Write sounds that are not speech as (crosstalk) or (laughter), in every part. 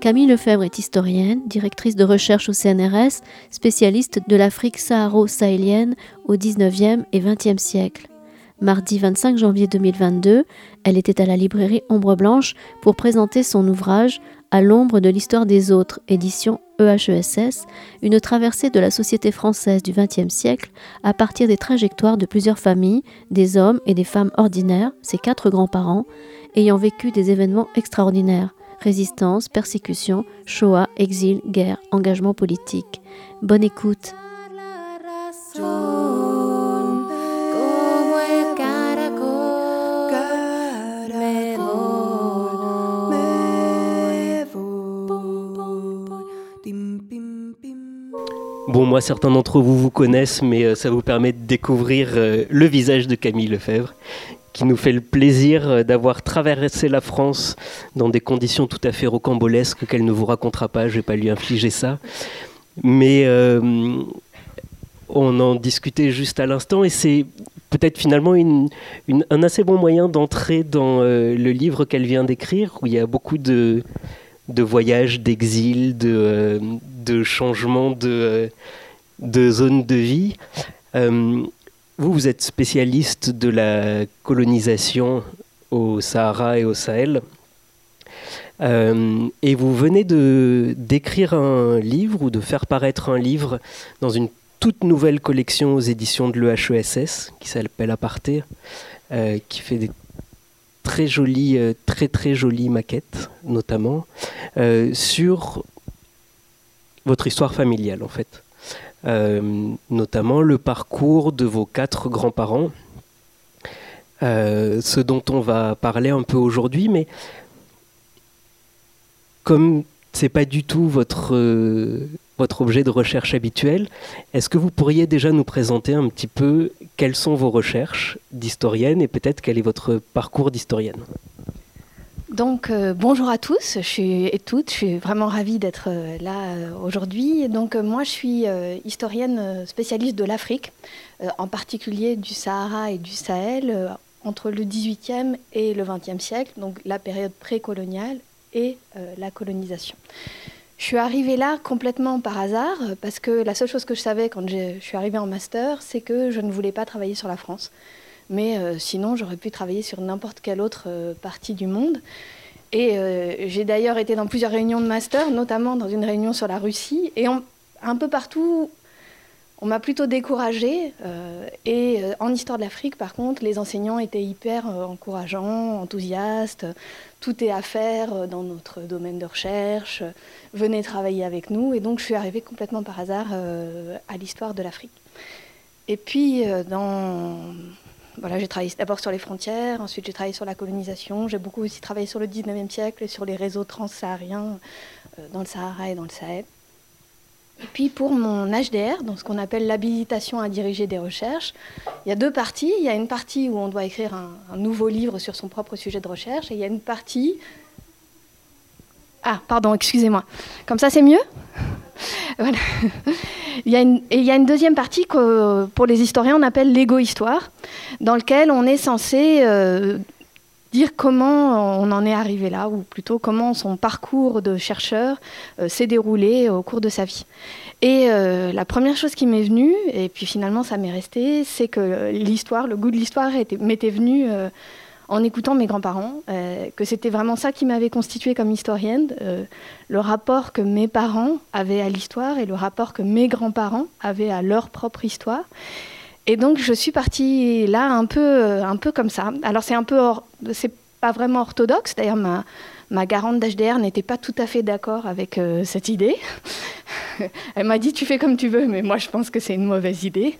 Camille Lefebvre est historienne, directrice de recherche au CNRS, spécialiste de l'Afrique saharo-sahélienne au 19e et 20e siècle. Mardi 25 janvier 2022, elle était à la librairie Ombre Blanche pour présenter son ouvrage À l'ombre de l'histoire des autres, édition EHESS, une traversée de la société française du XXe siècle à partir des trajectoires de plusieurs familles, des hommes et des femmes ordinaires, ses quatre grands-parents, ayant vécu des événements extraordinaires résistance, persécution, Shoah, exil, guerre, engagement politique. Bonne écoute. Bon, moi, certains d'entre vous vous connaissent, mais euh, ça vous permet de découvrir euh, le visage de Camille Lefebvre, qui nous fait le plaisir euh, d'avoir traversé la France dans des conditions tout à fait rocambolesques qu'elle ne vous racontera pas, je ne vais pas lui infliger ça. Mais on en discutait juste à l'instant et c'est peut-être finalement un assez bon moyen d'entrer dans le livre qu'elle vient d'écrire, où il y a beaucoup de, de voyages, d'exil, de, de changements de, zone de vie. Vous, vous êtes spécialiste de la colonisation au Sahara et au Sahel. Euh, et vous venez de d'écrire un livre ou de faire paraître un livre dans une toute nouvelle collection aux éditions de l'EHESS qui s'appelle Aparté, euh, qui fait des très jolies, euh, très très jolies maquettes, notamment sur votre histoire familiale en fait. Euh, notamment le parcours de vos quatre grands-parents, euh, ce dont on va parler un peu aujourd'hui, mais comme c'est pas du tout votre, euh, votre objet de recherche habituel, est-ce que vous pourriez déjà nous présenter un petit peu quelles sont vos recherches d'historienne et peut-être quel est votre parcours d'historienne? Donc euh, bonjour à tous, je suis et toutes, je suis vraiment ravie d'être euh, là euh, aujourd'hui. Donc moi je suis historienne spécialiste de l'Afrique, en particulier du Sahara et du Sahel entre le 18e et le 20e siècle, donc la période précoloniale et la colonisation. Je suis arrivée là complètement par hasard parce que la seule chose que je savais quand je suis arrivée en master, c'est que je ne voulais pas travailler sur la France. Mais euh, sinon, j'aurais pu travailler sur n'importe quelle autre euh, partie du monde. Et euh, j'ai d'ailleurs été dans plusieurs réunions de master, notamment dans une réunion sur la Russie. Et un peu partout, on m'a plutôt découragée. et en histoire de l'Afrique, par contre, les enseignants étaient hyper encourageants, enthousiastes. Tout est à faire dans notre domaine de recherche. Venez travailler avec nous. Et donc, je suis arrivée complètement par hasard à l'histoire de l'Afrique. Et puis, dans voilà, j'ai travaillé d'abord sur les frontières, ensuite j'ai travaillé sur la colonisation, j'ai beaucoup aussi travaillé sur le 19e siècle et sur les réseaux transsahariens euh, dans le Sahara et dans le Sahel. Et puis pour mon HDR, donc ce qu'on appelle l'habilitation à diriger des recherches, il y a deux parties. Il y a une partie où on doit écrire un, nouveau livre sur son propre sujet de recherche et il y a une partie... Ah, pardon, excusez-moi. Comme ça, c'est mieux? (laughs) Voilà. il, y a une, et il y a une deuxième partie que pour les historiens on appelle l'égo-histoire, dans lequel on est censé euh, dire comment on en est arrivé là, ou plutôt comment son parcours de chercheur euh, s'est déroulé au cours de sa vie. Et euh, la première chose qui m'est venue, et puis finalement ça m'est resté, c'est que l'histoire, le goût de l'histoire m'était venu en écoutant mes grands-parents, euh, que c'était vraiment ça qui m'avait constituée comme historienne, euh, le rapport que mes parents avaient à l'histoire et le rapport que mes grands-parents avaient à leur propre histoire. Et donc je suis partie là un peu, euh, un peu comme ça. Alors c'est un peu, c'est pas vraiment orthodoxe. D'ailleurs ma, ma garante d'HDR n'était pas tout à fait d'accord avec cette idée. (laughs) Elle m'a dit tu fais comme tu veux, mais moi je pense que c'est une mauvaise idée.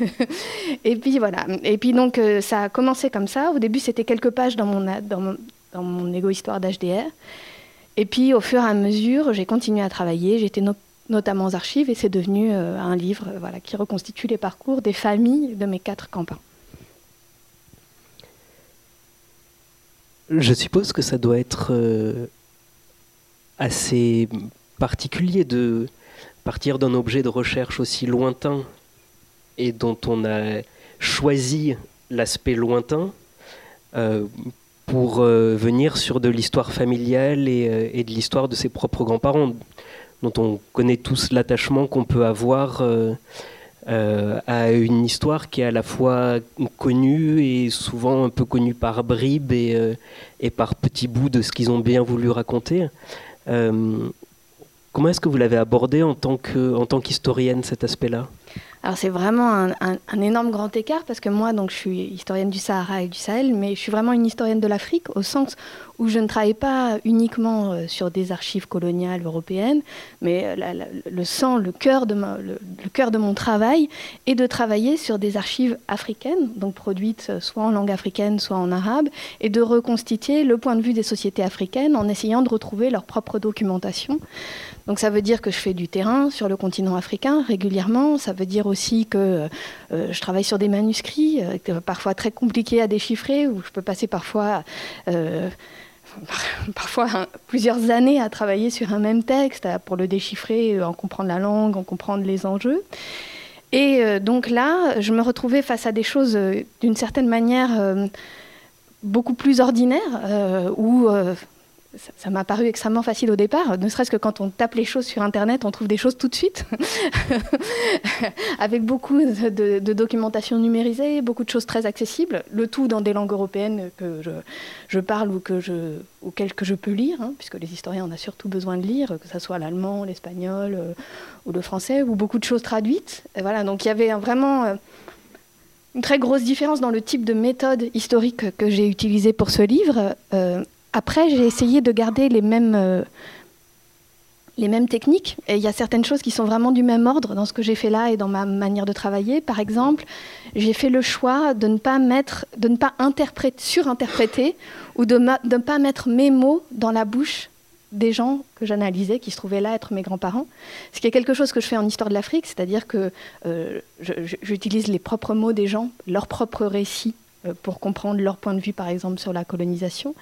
(laughs) et puis voilà. Et puis donc euh, ça a commencé comme ça. Au début c'était quelques pages dans mon, dans dans mon égo-histoire d'HDR. Et puis au fur et à mesure j'ai continué à travailler. J'étais notamment aux archives et c'est devenu euh, un livre voilà, qui reconstitue les parcours des familles de mes quatre campagnes. Je suppose que ça doit être euh, assez particulier de partir d'un objet de recherche aussi lointain et dont on a choisi l'aspect lointain euh, pour euh, venir sur de l'histoire familiale et de l'histoire de ses propres grands-parents, dont on connaît tous l'attachement qu'on peut avoir euh, à une histoire qui est à la fois connue et souvent un peu connue par bribes et, euh, par petits bouts de ce qu'ils ont bien voulu raconter. Euh, comment est-ce que vous l'avez abordé en tant qu'historienne, cet aspect-là? Alors c'est vraiment un, énorme grand écart parce que moi donc je suis historienne du Sahara et du Sahel, mais je suis vraiment une historienne de l'Afrique au sens où je ne travaille pas uniquement euh, sur des archives coloniales européennes, mais euh, le sang, le cœur, de le, cœur de mon travail est de travailler sur des archives africaines, donc produites euh, soit en langue africaine, soit en arabe, et de reconstituer le point de vue des sociétés africaines en essayant de retrouver leur propre documentation. Donc ça veut dire que je fais du terrain sur le continent africain régulièrement. Ça veut dire aussi que je travaille sur des manuscrits, parfois très compliqués à déchiffrer, où je peux passer parfois (laughs) parfois hein, plusieurs années à travailler sur un même texte, pour le déchiffrer, euh, en comprendre la langue, en comprendre les enjeux. Et euh, donc là, je me retrouvais face à des choses euh, d'une certaine manière beaucoup plus ordinaires, où ça m'a paru extrêmement facile au départ, ne serait-ce que quand on tape les choses sur Internet, on trouve des choses tout de suite, (laughs) avec beaucoup de, documentation numérisée, beaucoup de choses très accessibles, le tout dans des langues européennes que je, parle ou que je, auxquelles que je peux lire, hein, puisque les historiens en ont surtout besoin de lire, que ce soit l'allemand, l'espagnol euh, ou le français, ou beaucoup de choses traduites. Voilà, donc il y avait vraiment... Euh, une très grosse différence dans le type de méthode historique que j'ai utilisée pour ce livre. Euh, après, j'ai essayé de garder les mêmes, euh, les mêmes techniques. Et il y a certaines choses qui sont vraiment du même ordre dans ce que j'ai fait là et dans ma manière de travailler. Par exemple, j'ai fait le choix de ne pas mettre, de ne pas interpréter, surinterpréter ou de, ne pas mettre mes mots dans la bouche des gens que j'analysais, qui se trouvaient là être mes grands-parents. Ce qui est quelque chose que je fais en histoire de l'Afrique, c'est-à-dire que euh, j'utilise les propres mots des gens, leurs propres récits pour comprendre leur point de vue, par exemple, sur la colonisation.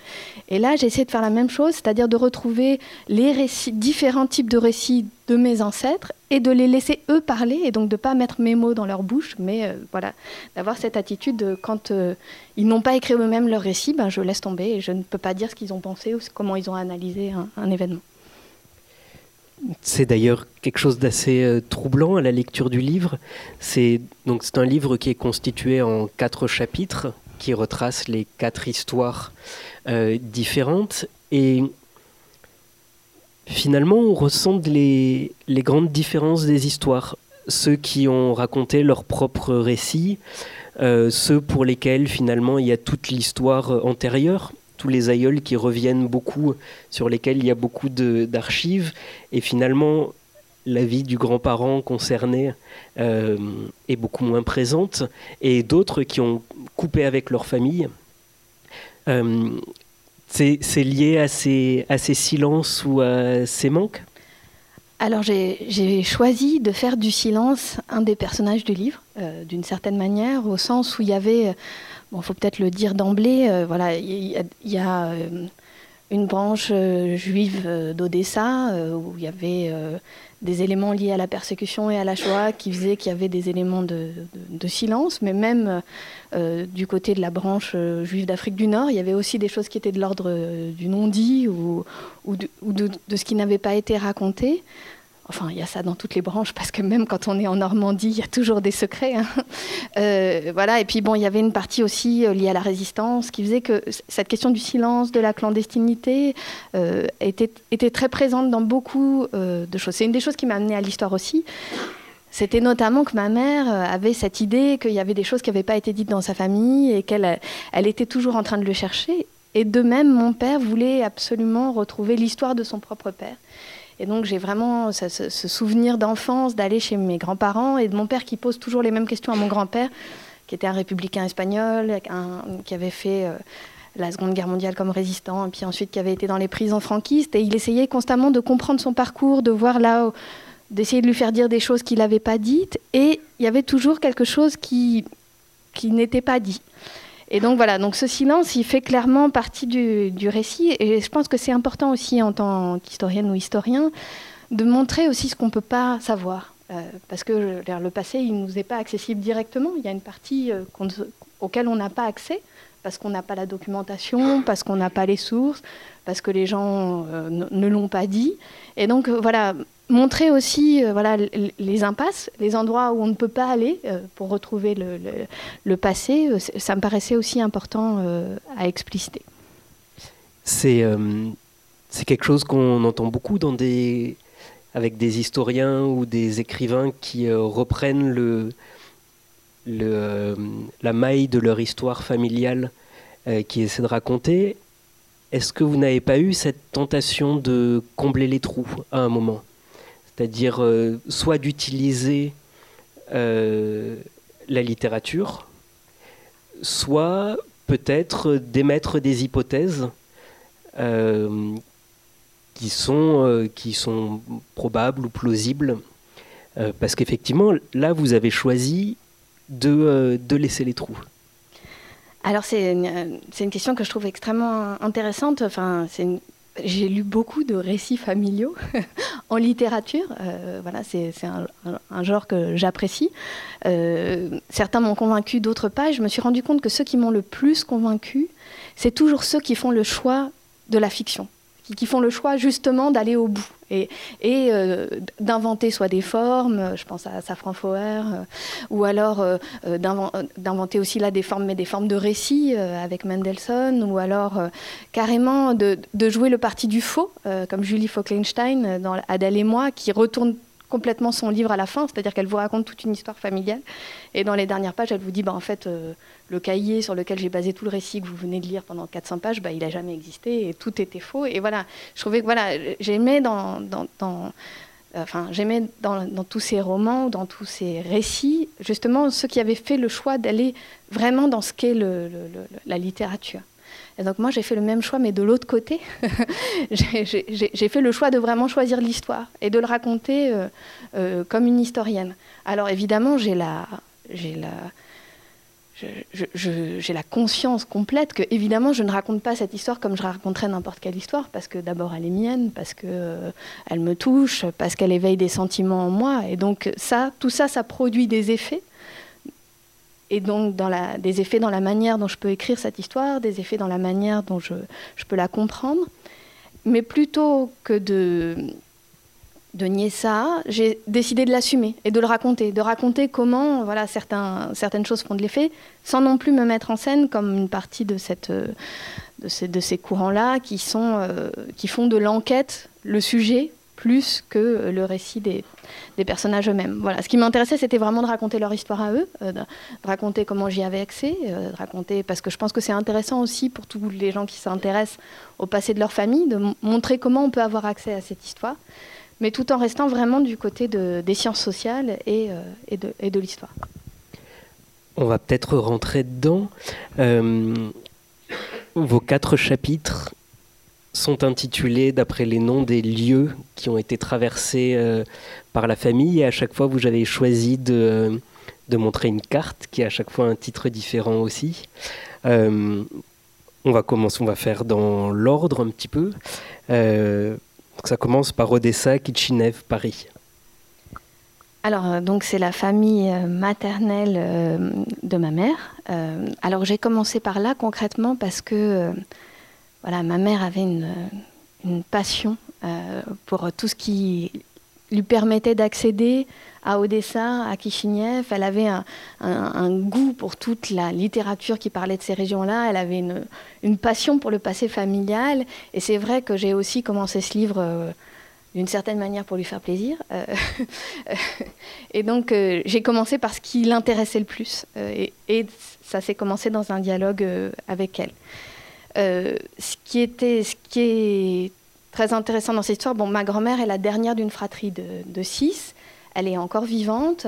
Et là, j'ai essayé de faire la même chose, c'est-à-dire de retrouver les récits, différents types de récits de mes ancêtres et de les laisser eux parler, et donc de ne pas mettre mes mots dans leur bouche, mais euh, voilà, d'avoir cette attitude de, quand euh, ils n'ont pas écrit eux-mêmes leur récit, ben, je laisse tomber et je ne peux pas dire ce qu'ils ont pensé ou comment ils ont analysé un événement. C'est d'ailleurs quelque chose d'assez euh, troublant à la lecture du livre. C'est donc un livre qui est constitué en quatre chapitres qui retracent les quatre histoires euh, différentes et finalement on ressent les, les, grandes différences des histoires. Ceux qui ont raconté leur propre récit, euh, ceux pour lesquels finalement il y a toute l'histoire antérieure tous les aïeuls qui reviennent beaucoup, sur lesquels il y a beaucoup d'archives, et finalement la vie du grand-parent concerné euh, est beaucoup moins présente, et d'autres qui ont coupé avec leur famille. Euh, c'est lié à ces, à ces silences ou à ces manques? Alors j'ai choisi de faire du silence un des personnages du livre, euh, d'une certaine manière, au sens où il y avait Bon, faut peut-être le dire d'emblée. Euh, voilà, il y, a, euh, une branche euh, juive d'Odessa où il y avait des éléments liés à la persécution et à la Shoah qui faisaient qu'il y avait des éléments de, silence, mais même du côté de la branche juive d'Afrique du Nord, il y avait aussi des choses qui étaient de l'ordre du non-dit ou, de, ce qui n'avait pas été raconté. Enfin, il y a ça dans toutes les branches, parce que même quand on est en Normandie, il y a toujours des secrets. Hein. Euh, voilà. Et puis, bon, il y avait une partie aussi euh, liée à la résistance qui faisait que cette question du silence, de la clandestinité, euh, était, très présente dans beaucoup de choses. C'est une des choses qui m'a amené à l'histoire aussi. C'était notamment que ma mère avait cette idée qu'il y avait des choses qui n'avaient pas été dites dans sa famille et qu'elle elle était toujours en train de le chercher. Et de même, mon père voulait absolument retrouver l'histoire de son propre père. Et donc j'ai vraiment ce, souvenir d'enfance d'aller chez mes grands-parents et de mon père qui pose toujours les mêmes questions à mon grand-père, qui était un républicain espagnol, qui avait fait euh, la Seconde Guerre mondiale comme résistant, et puis ensuite qui avait été dans les prisons franquistes. Et il essayait constamment de comprendre son parcours, de voir là, d'essayer de lui faire dire des choses qu'il n'avait pas dites. Et il y avait toujours quelque chose qui, qui n'était pas dit. Et donc voilà, donc ce silence, il fait clairement partie du, récit. Et je pense que c'est important aussi en tant qu'historienne ou historien de montrer aussi ce qu'on ne peut pas savoir. parce que le passé, il ne nous est pas accessible directement. Il y a une partie auquel on n'a pas accès parce qu'on n'a pas la documentation, parce qu'on n'a pas les sources, parce que les gens ne l'ont pas dit. Et donc, voilà, montrer aussi euh, voilà, les impasses, les endroits où on ne peut pas aller euh, pour retrouver le, passé, euh, ça me paraissait aussi important à expliciter. C'est quelque chose qu'on entend beaucoup avec des historiens ou des écrivains qui reprennent la maille de leur histoire familiale, qui essaient de raconter. Est-ce que vous n'avez pas eu cette tentation de combler les trous à un moment? C'est-à-dire euh, soit d'utiliser euh, la littérature, soit peut-être d'émettre des hypothèses euh, qui, sont, probables ou plausibles. parce qu'effectivement, là, vous avez choisi de, laisser les trous. Alors c'est une, question que je trouve extrêmement intéressante. J'ai lu beaucoup de récits familiaux (laughs) en littérature. Euh, voilà, c'est un, genre que j'apprécie. Euh, certains m'ont convaincu, d'autres pas. je me suis rendu compte que ceux qui m'ont le plus convaincu, c'est toujours ceux qui font le choix de la fiction qui, font le choix justement d'aller au bout et, euh, d'inventer soit des formes, je pense à Safran Foer, euh, ou alors euh, d'inventer aussi là des formes, mais des formes de récit avec Mendelssohn, ou alors carrément de, jouer le parti du faux, comme Julie Fockenstein dans Adèle et moi, qui retourne complètement son livre à la fin, c'est-à-dire qu'elle vous raconte toute une histoire familiale. Et dans les dernières pages, elle vous dit, bah, en fait, le cahier sur lequel j'ai basé tout le récit que vous venez de lire pendant 400 pages, bah, il n'a jamais existé et tout était faux. Et voilà, je trouvais que voilà, j'aimais dans, dans, dans enfin, dans, tous ces romans, dans tous ces récits, justement ceux qui avaient fait le choix d'aller vraiment dans ce qu'est le, la littérature. Et donc moi, j'ai fait le même choix, mais de l'autre côté. (laughs) j'ai fait le choix de vraiment choisir l'histoire et de le raconter euh, euh, comme une historienne. Alors évidemment, j'ai la, j'ai la, j'ai la conscience complète que, évidemment, je ne raconte pas cette histoire comme je raconterais n'importe quelle histoire, parce que d'abord, elle est mienne, parce qu'elle euh, elle me touche, parce qu'elle éveille des sentiments en moi. Et donc, ça, tout ça, ça produit des effets et donc des effets dans la manière dont je peux écrire cette histoire, des effets dans la manière dont je peux la comprendre. Mais plutôt que de, de nier ça, j'ai décidé de l'assumer et de le raconter, de raconter comment voilà, certaines choses font de l'effet, sans non plus me mettre en scène comme une partie de, de ces, de ces courants-là qui, euh, qui font de l'enquête le sujet plus que le récit des, des personnages eux-mêmes. Voilà. Ce qui m'intéressait, c'était vraiment de raconter leur histoire à eux, euh, de, raconter comment j'y avais accès, euh, de raconter, parce que je pense que c'est intéressant aussi pour tous les gens qui s'intéressent au passé de leur famille, de montrer comment on peut avoir accès à cette histoire, mais tout en restant vraiment du côté de, des sciences sociales et, euh, et de, l'histoire. On va peut-être rentrer dedans. vos quatre chapitres sont intitulés d'après les noms des lieux qui ont été traversés euh, par la famille. Et à chaque fois, vous avez choisi de, montrer une carte qui a à chaque fois un titre différent aussi. Euh, on va commencer, on va faire dans l'ordre un petit peu. Euh, ça commence par Odessa, Kitchinev, Paris. Alors, donc c'est la famille maternelle de ma mère. alors j'ai commencé par là concrètement parce que voilà, ma mère avait une, passion euh, pour tout ce qui lui permettait d'accéder à Odessa, à Kishinev. Elle avait un, goût pour toute la littérature qui parlait de ces régions-là. Elle avait une, passion pour le passé familial. Et c'est vrai que j'ai aussi commencé ce livre euh, d'une certaine manière pour lui faire plaisir. Euh, (laughs) et donc j'ai commencé par ce qui l'intéressait le plus. Et, ça s'est commencé dans un dialogue avec elle. Euh, ce, qui était, ce qui est très intéressant dans cette histoire, bon, ma grand-mère est la dernière d'une fratrie de, six. Elle est encore vivante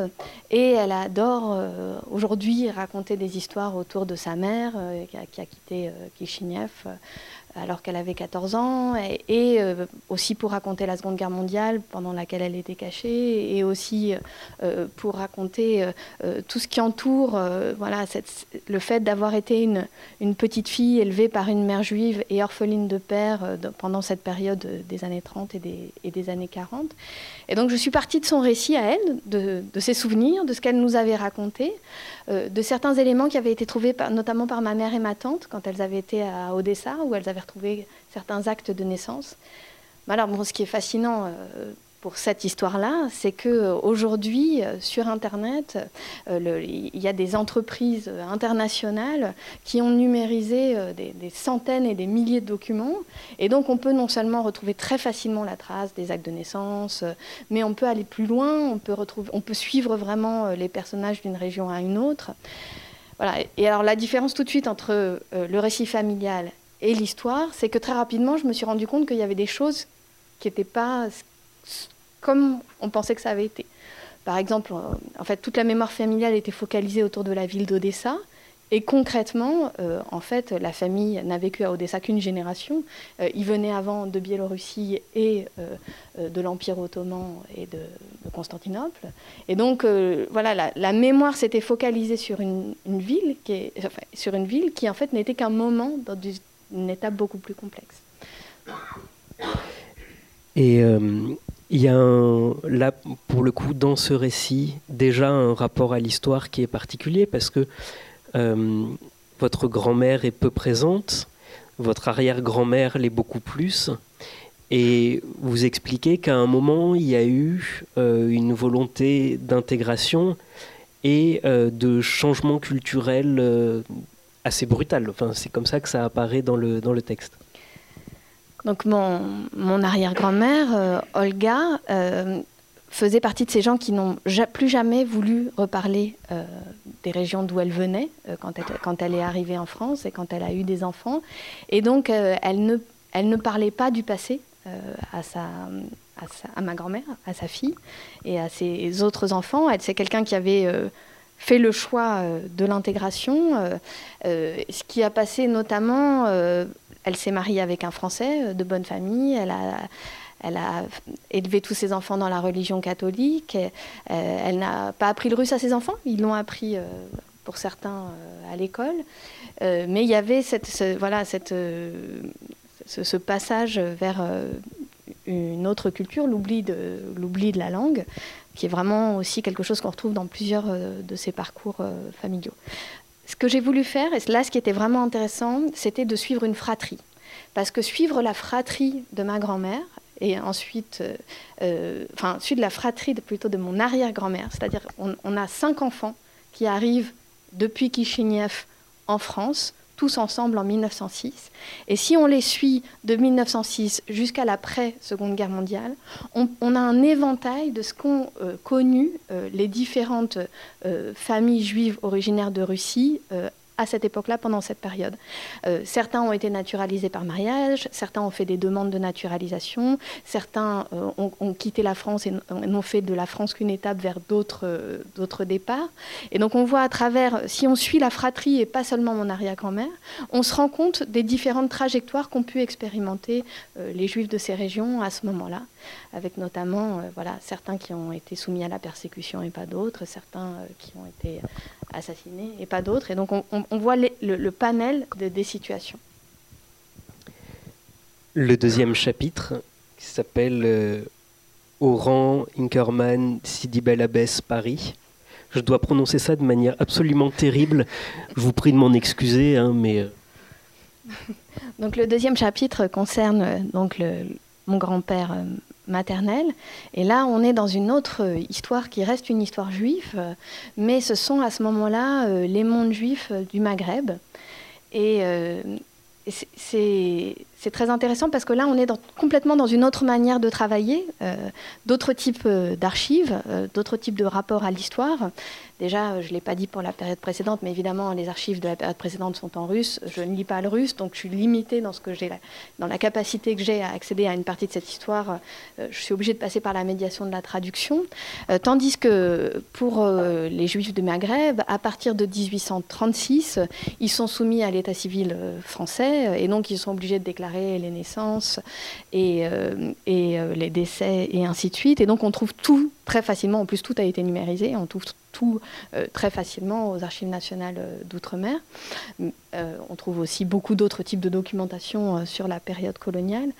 et elle adore euh, aujourd'hui raconter des histoires autour de sa mère euh, qui, a, quitté Kishinev alors qu'elle avait 14 ans, et, euh, aussi pour raconter la Seconde Guerre mondiale pendant laquelle elle était cachée, et aussi euh, pour raconter euh, tout ce qui entoure voilà, le fait d'avoir été une, petite fille élevée par une mère juive et orpheline de père pendant cette période des années 30 et des, années 40. Et donc je suis partie de son récit à elle, de ses souvenirs, de ce qu'elle nous avait raconté, de certains éléments qui avaient été trouvés notamment par ma mère et ma tante quand elles avaient été à Odessa, où elles avaient retrouver certains actes de naissance. Alors, bon, ce qui est fascinant euh, pour cette histoire-là, c'est qu'aujourd'hui, euh, sur Internet, euh, il y a des entreprises internationales qui ont numérisé des, centaines et des milliers de documents. Et donc, on peut non seulement retrouver très facilement la trace des actes de naissance, mais on peut aller plus loin, on peut, on peut suivre vraiment les personnages d'une région à une autre. Voilà. Et alors, la différence tout de suite entre le récit familial et l'histoire, c'est que très rapidement, je me suis rendu compte qu'il y avait des choses qui n'étaient pas comme on pensait que ça avait été. Par exemple, en fait, toute la mémoire familiale était focalisée autour de la ville d'Odessa. Et concrètement, euh, en fait, la famille n'a vécu à Odessa qu'une génération. Euh, ils venaient avant de Biélorussie et euh, de l'Empire ottoman et de, Constantinople. Et donc, voilà, la, mémoire s'était focalisée sur une, ville qui sur une ville qui en fait n'était qu'un moment dans une étape beaucoup plus complexe. Et euh, il y a là, pour le coup, dans ce récit, déjà un rapport à l'histoire qui est particulier parce que euh, votre grand-mère est peu présente, votre arrière-grand-mère l'est beaucoup plus. Et vous expliquez qu'à un moment, il y a eu euh, une volonté d'intégration et de changement culturel assez brutal. Enfin, c'est comme ça que ça apparaît dans le, dans le texte. Donc mon, mon arrière-grand-mère, euh, Olga, euh, faisait partie de ces gens qui n'ont plus jamais voulu reparler euh, des régions d'où elle venait quand, elle, quand elle est arrivée en France et quand elle a eu des enfants. Et donc elle, ne, elle ne parlait pas du passé à, sa, à, à, ma grand-mère, à sa fille et à ses autres enfants. C'est quelqu'un qui avait fait le choix euh, de l'intégration, euh, euh, ce qui a passé notamment, elle s'est mariée avec un Français de bonne famille, elle a, élevé tous ses enfants dans la religion catholique, elle n'a pas appris le russe à ses enfants, ils l'ont appris pour certains à l'école, mais il y avait cette, ce, voilà, cette, ce, passage vers une autre culture, l'oubli de, l'oubli de la langue, qui est vraiment aussi quelque chose qu'on retrouve dans plusieurs euh, de ces parcours euh, familiaux. Ce que j'ai voulu faire, et là ce qui était vraiment intéressant, c'était de suivre une fratrie. Parce que suivre la fratrie de ma grand-mère, et ensuite, euh, enfin, suivre la fratrie plutôt de mon arrière-grand-mère, c'est-à-dire on, on, a cinq enfants qui arrivent depuis Kishinev en France, tous ensemble en 1906. Et si on les suit de 1906 jusqu'à l'après-Seconde Guerre mondiale, on, a un éventail de ce qu'ont euh, connu euh, les différentes euh, familles juives originaires de Russie à cette époque-là, pendant cette période. Euh, certains ont été naturalisés par mariage, certains ont fait des demandes de naturalisation, certains euh, ont, quitté la France et n'ont fait de la France qu'une étape vers d'autres euh, d'autres départs. Et donc on voit à travers, si on suit la fratrie et pas seulement mon arrière-grand-mère, on se rend compte des différentes trajectoires qu'ont pu expérimenter les juifs de ces régions à ce moment-là, avec notamment voilà, certains qui ont été soumis à la persécution et pas d'autres, certains qui ont été assassinés et pas d'autres. Et donc on, voit le, panel des situations. Le deuxième chapitre, qui s'appelle euh, Oran, Inkerman, Sidi Bel Abbès, Paris. Je dois prononcer ça de manière absolument terrible. Je vous prie de m'en excuser, hein, mais. Euh, (laughs) donc le deuxième chapitre concerne euh, donc le, mon grand-père maternelle. Et là, on est dans une autre euh, histoire qui reste une histoire juive, euh, mais ce sont à ce moment-là euh, les mondes juifs du Maghreb. Et c'est très intéressant parce que là, on est complètement dans une autre manière de travailler, d'autres types d'archives, d'autres types de rapports à l'histoire. Déjà, euh, je ne l'ai pas dit pour la période précédente, mais évidemment, les archives de la période précédente sont en russe. Je ne lis pas le russe, donc je suis limitée dans, ce que j'ai, dans la capacité que j'ai à accéder à une partie de cette histoire. Euh, je suis obligée de passer par la médiation de la traduction. Euh, tandis que pour les Juifs de Maghreb, à partir de 1836, ils sont soumis à l'état civil français et donc ils sont obligés de déclarer les naissances et, et les décès et ainsi de suite. Et donc on trouve tout très facilement, en plus tout a été numérisé, on trouve tout très facilement aux archives nationales d'outre-mer. on trouve aussi beaucoup d'autres types de documentation sur la période coloniale.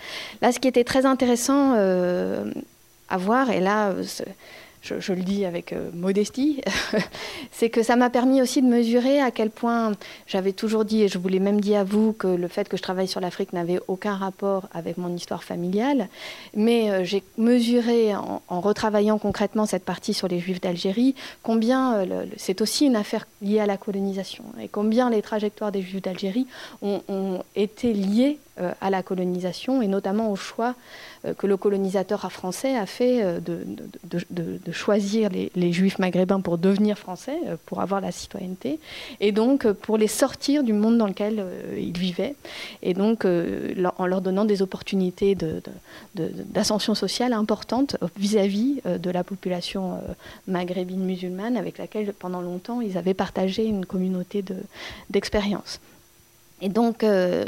Là, ce qui était très intéressant à voir, et là, je, le dis avec euh, modestie, (laughs) c'est que ça m'a permis aussi de mesurer à quel point j'avais toujours dit, et je vous l'ai même dit à vous, que le fait que je travaille sur l'Afrique n'avait aucun rapport avec mon histoire familiale. Mais euh, j'ai mesuré, en, retravaillant concrètement cette partie sur les Juifs d'Algérie, combien euh, c'est aussi une affaire liée à la colonisation, et combien les trajectoires des Juifs d'Algérie ont, ont été liées à la colonisation, et notamment au choix euh, que le colonisateur français a fait euh, de, de, choisir les, juifs maghrébins pour devenir français, euh, pour avoir la citoyenneté, et donc pour les sortir du monde dans lequel ils vivaient, et donc en leur donnant des opportunités d'ascension sociale importantes vis-à-vis de la population maghrébine musulmane avec laquelle pendant longtemps ils avaient partagé une communauté d'expérience. Et donc,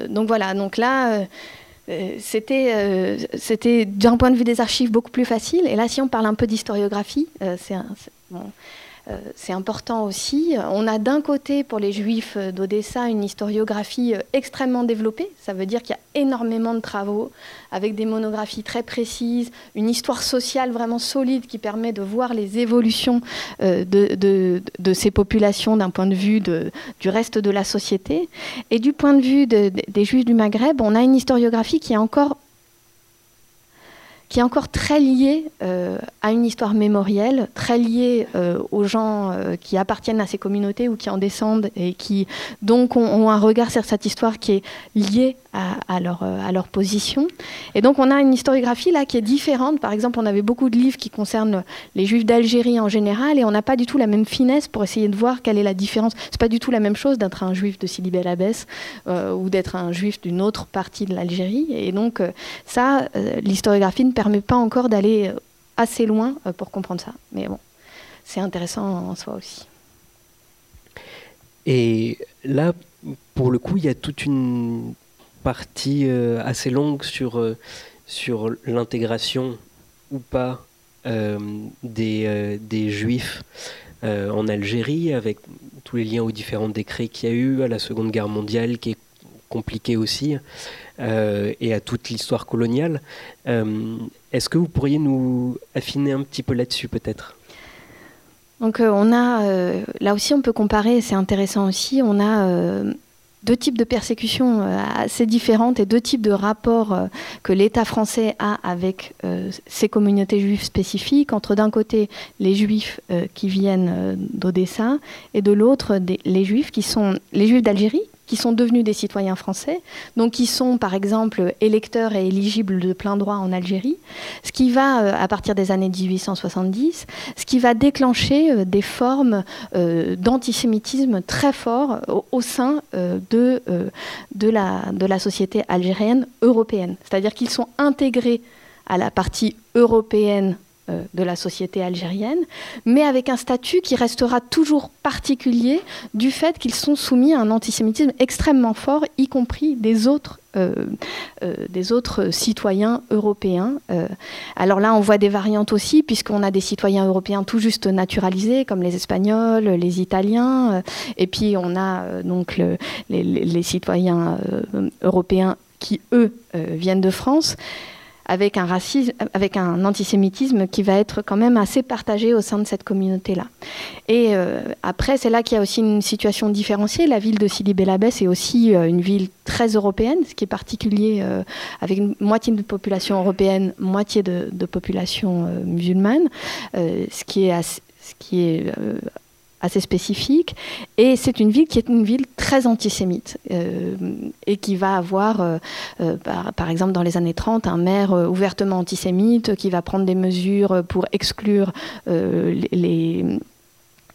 donc voilà, donc là, euh, c'était, euh, c'était d'un point de vue des archives beaucoup plus facile. Et là, si on parle un peu d'historiographie, euh, c'est, euh, c'est important aussi. On a d'un côté, pour les juifs d'Odessa, une historiographie euh, extrêmement développée. Ça veut dire qu'il y a énormément de travaux avec des monographies très précises, une histoire sociale vraiment solide qui permet de voir les évolutions euh, de, ces populations d'un point de vue du reste de la société. Et du point de vue des juifs du Maghreb, on a une historiographie qui est encore qui est encore très lié euh, à une histoire mémorielle, très lié euh, aux gens euh, qui appartiennent à ces communautés ou qui en descendent et qui donc ont, un regard sur cette histoire qui est liée à, leur, à leur position. Et donc on a une historiographie là qui est différente. Par exemple, on avait beaucoup de livres qui concernent les juifs d'Algérie en général et on n'a pas du tout la même finesse pour essayer de voir quelle est la différence. C'est pas du tout la même chose d'être un juif de Sidi Bel Abbès ou d'être un juif d'une autre partie de l'Algérie. Et donc ça, l'historiographie ne permet pas encore d'aller euh, assez loin euh, pour comprendre ça. Mais bon, c'est intéressant en soi aussi. Et là, pour le coup, il y a toute une partie euh, assez longue sur, sur l'intégration ou pas des, des, juifs en Algérie, avec tous les liens aux différents décrets qu'il y a eu, à la Seconde Guerre mondiale qui est compliquée aussi, et à toute l'histoire coloniale. Est-ce que vous pourriez nous affiner un petit peu là-dessus peut-être? Donc euh, on a, euh, là aussi on peut comparer, c'est intéressant aussi, on a euh, deux types de persécutions assez différentes et deux types de rapports que l'État français a avec ces communautés juives spécifiques, entre d'un côté les juifs qui viennent d'Odessa et de l'autre les juifs qui sont les juifs d'Algérie qui sont devenus des citoyens français, donc qui sont par exemple électeurs et éligibles de plein droit en Algérie, ce qui va, euh, à partir des années 1870, ce qui va déclencher euh, des formes euh, d'antisémitisme très forts au, sein de, de, la, de la société algérienne européenne. C'est-à-dire qu'ils sont intégrés à la partie européenne de la société algérienne, mais avec un statut qui restera toujours particulier du fait qu'ils sont soumis à un antisémitisme extrêmement fort, y compris des autres, euh, euh, citoyens européens. alors là, on voit des variantes aussi, puisqu'on a des citoyens européens tout juste naturalisés, comme les Espagnols, les Italiens, et puis on a donc les, citoyens européens qui, eux, viennent de France avec un racisme, avec un antisémitisme qui va être quand même assez partagé au sein de cette communauté-là. Et euh, après, c'est là qu'il y a aussi une situation différenciée. La ville de Sidi Bel est aussi euh, une ville très européenne, ce qui est particulier euh, avec une moitié de population européenne, moitié de, de population musulmane, ce qui est ce qui est assez spécifique. Et c'est une ville qui est une ville très antisémite euh, et qui va avoir, euh, euh, par, exemple dans les années 30, un maire ouvertement antisémite qui va prendre des mesures pour exclure les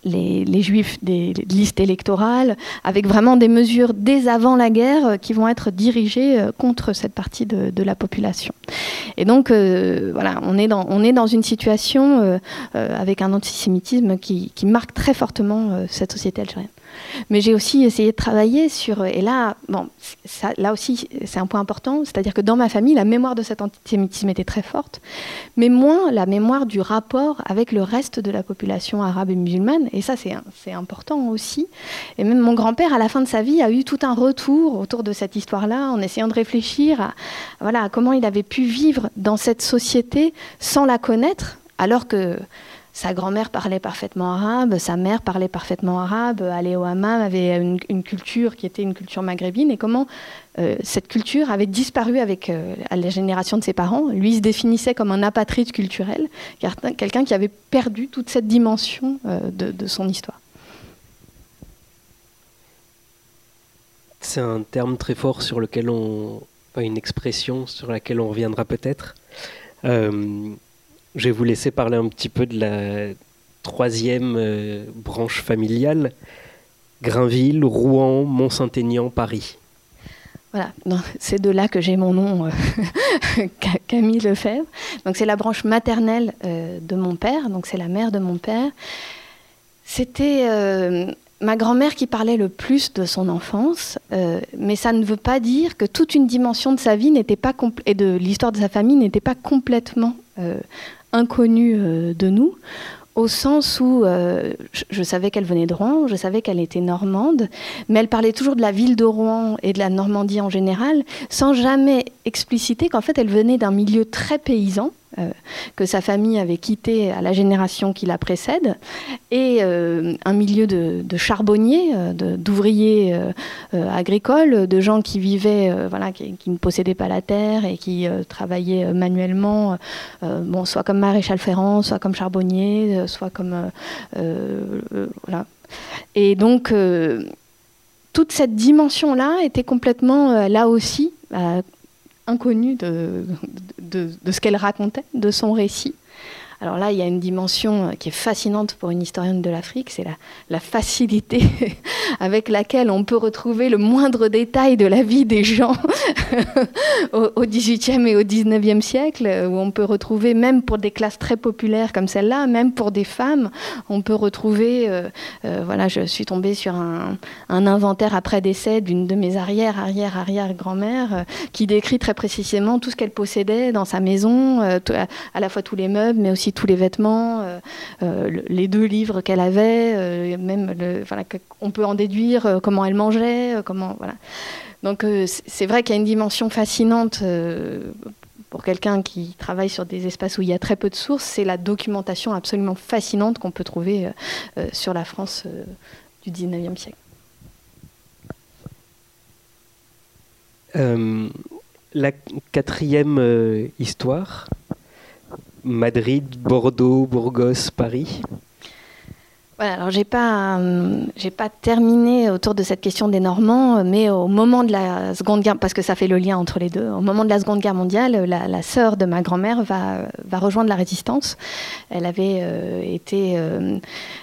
les, juifs des listes électorales, avec vraiment des mesures dès avant la guerre euh, qui vont être dirigées euh, contre cette partie de, la population. Et donc, euh, voilà, on est, dans, on est dans une situation avec un antisémitisme qui, marque très fortement cette société algérienne. Mais j'ai aussi essayé de travailler sur, et là, bon, là aussi, c'est un point important, c'est-à-dire que dans ma famille, la mémoire de cet antisémitisme était très forte, mais moins la mémoire du rapport avec le reste de la population arabe et musulmane, et ça, c'est important aussi. Et même mon grand-père, à la fin de sa vie, a eu tout un retour autour de cette histoire-là, en essayant de réfléchir voilà, à comment il avait pu vivre dans cette société sans la connaître, alors que sa grand-mère parlait parfaitement arabe, sa mère parlait parfaitement arabe, allait au avait une, culture qui était une culture maghrébine, et comment euh, cette culture avait disparu avec euh, la génération de ses parents? Lui se définissait comme un apatride culturel, quelqu'un qui avait perdu toute cette dimension euh, de, son histoire. C'est un terme très fort sur lequel on, une expression sur laquelle on reviendra peut-être. Je vais vous laisser parler un petit peu de la troisième euh, branche familiale, Grainville, Rouen, Mont-Saint-Aignan, Paris. Voilà, c'est de là que j'ai mon nom, euh, (laughs) Camille Lefebvre. Donc c'est la branche maternelle euh, de mon père, donc c'est la mère de mon père. C'était ma grand-mère qui parlait le plus de son enfance, mais ça ne veut pas dire que toute une dimension de sa vie n'était pas et de l'histoire de sa famille n'était pas complètement inconnue euh, de nous, au sens où euh, je, savais qu'elle venait de Rouen, je savais qu'elle était normande, mais elle parlait toujours de la ville de Rouen et de la Normandie en général, sans jamais expliciter qu'en fait elle venait d'un milieu très paysan, euh, que sa famille avait quitté à la génération qui la précède, et euh, un milieu de, charbonniers, euh, d'ouvriers agricoles, de gens qui vivaient, voilà, qui, ne possédaient pas la terre et qui travaillaient manuellement, bon, soit comme maréchal ferrant, soit comme charbonnier, soit comme voilà. Et donc toute cette dimension-là était complètement là aussi inconnue de, de, ce qu'elle racontait, de son récit. Alors là, il y a une dimension euh, qui est fascinante pour une historienne de l'Afrique, c'est la, facilité (laughs) avec laquelle on peut retrouver le moindre détail de la vie des gens (laughs) au XVIIIe et au XIXe siècle, où on peut retrouver, même pour des classes très populaires comme celle-là, même pour des femmes, on peut retrouver, euh, euh, voilà, je suis tombée sur un, inventaire après décès d'une de mes arrière, arrière, arrière grand-mères, qui décrit très précisément tout ce qu'elle possédait dans sa maison, à la fois tous les meubles, mais aussi tous les vêtements, euh, euh, les deux livres qu'elle avait, euh, même le, voilà, on peut en déduire comment elle mangeait, comment voilà. Donc c'est vrai qu'il y a une dimension fascinante pour quelqu'un qui travaille sur des espaces où il y a très peu de sources, c'est la documentation absolument fascinante qu'on peut trouver sur la France du 19e siècle. la quatrième histoire, Madrid, Bordeaux, Burgos, Paris voilà, alors j'ai pas, euh, j'ai pas terminé autour de cette question des Normands, mais au moment de la Seconde Guerre, parce que ça fait le lien entre les deux, au moment de la Seconde Guerre mondiale, la, sœur de ma grand-mère va, va rejoindre la résistance. Elle avait euh, été, euh,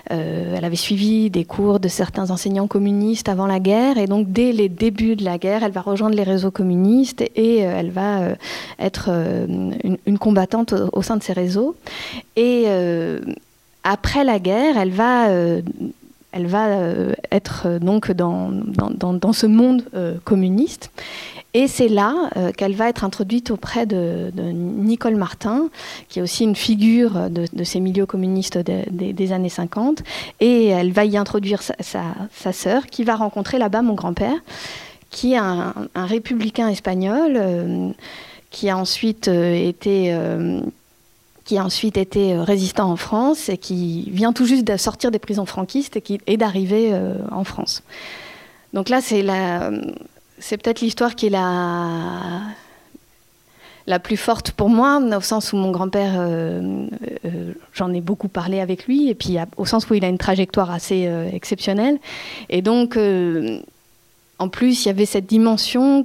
elle avait suivi des cours de certains enseignants communistes avant la guerre, et donc dès les débuts de la guerre, elle va rejoindre les réseaux communistes et elle va être une, une, combattante au, au, sein de ces réseaux. Et après la guerre, elle va, euh, euh, être euh, donc dans, ce monde communiste. Et c'est là qu'elle va être introduite auprès de, Nicole Martin, qui est aussi une figure de, ces milieux communistes des années 50. Et elle va y introduire sa, sœur, qui va rencontrer là-bas mon grand-père, qui est un républicain espagnol, qui a ensuite été qui a ensuite été euh, résistant en France et qui vient tout juste de sortir des prisons franquistes et, est d'arriver euh, en France. Donc là, c'est, la, c'est peut-être l'histoire qui est la, la plus forte pour moi, au sens où mon grand-père, euh, j'en ai beaucoup parlé avec lui, et puis au sens où il a une trajectoire assez exceptionnelle. Et donc, en plus, il y avait cette dimension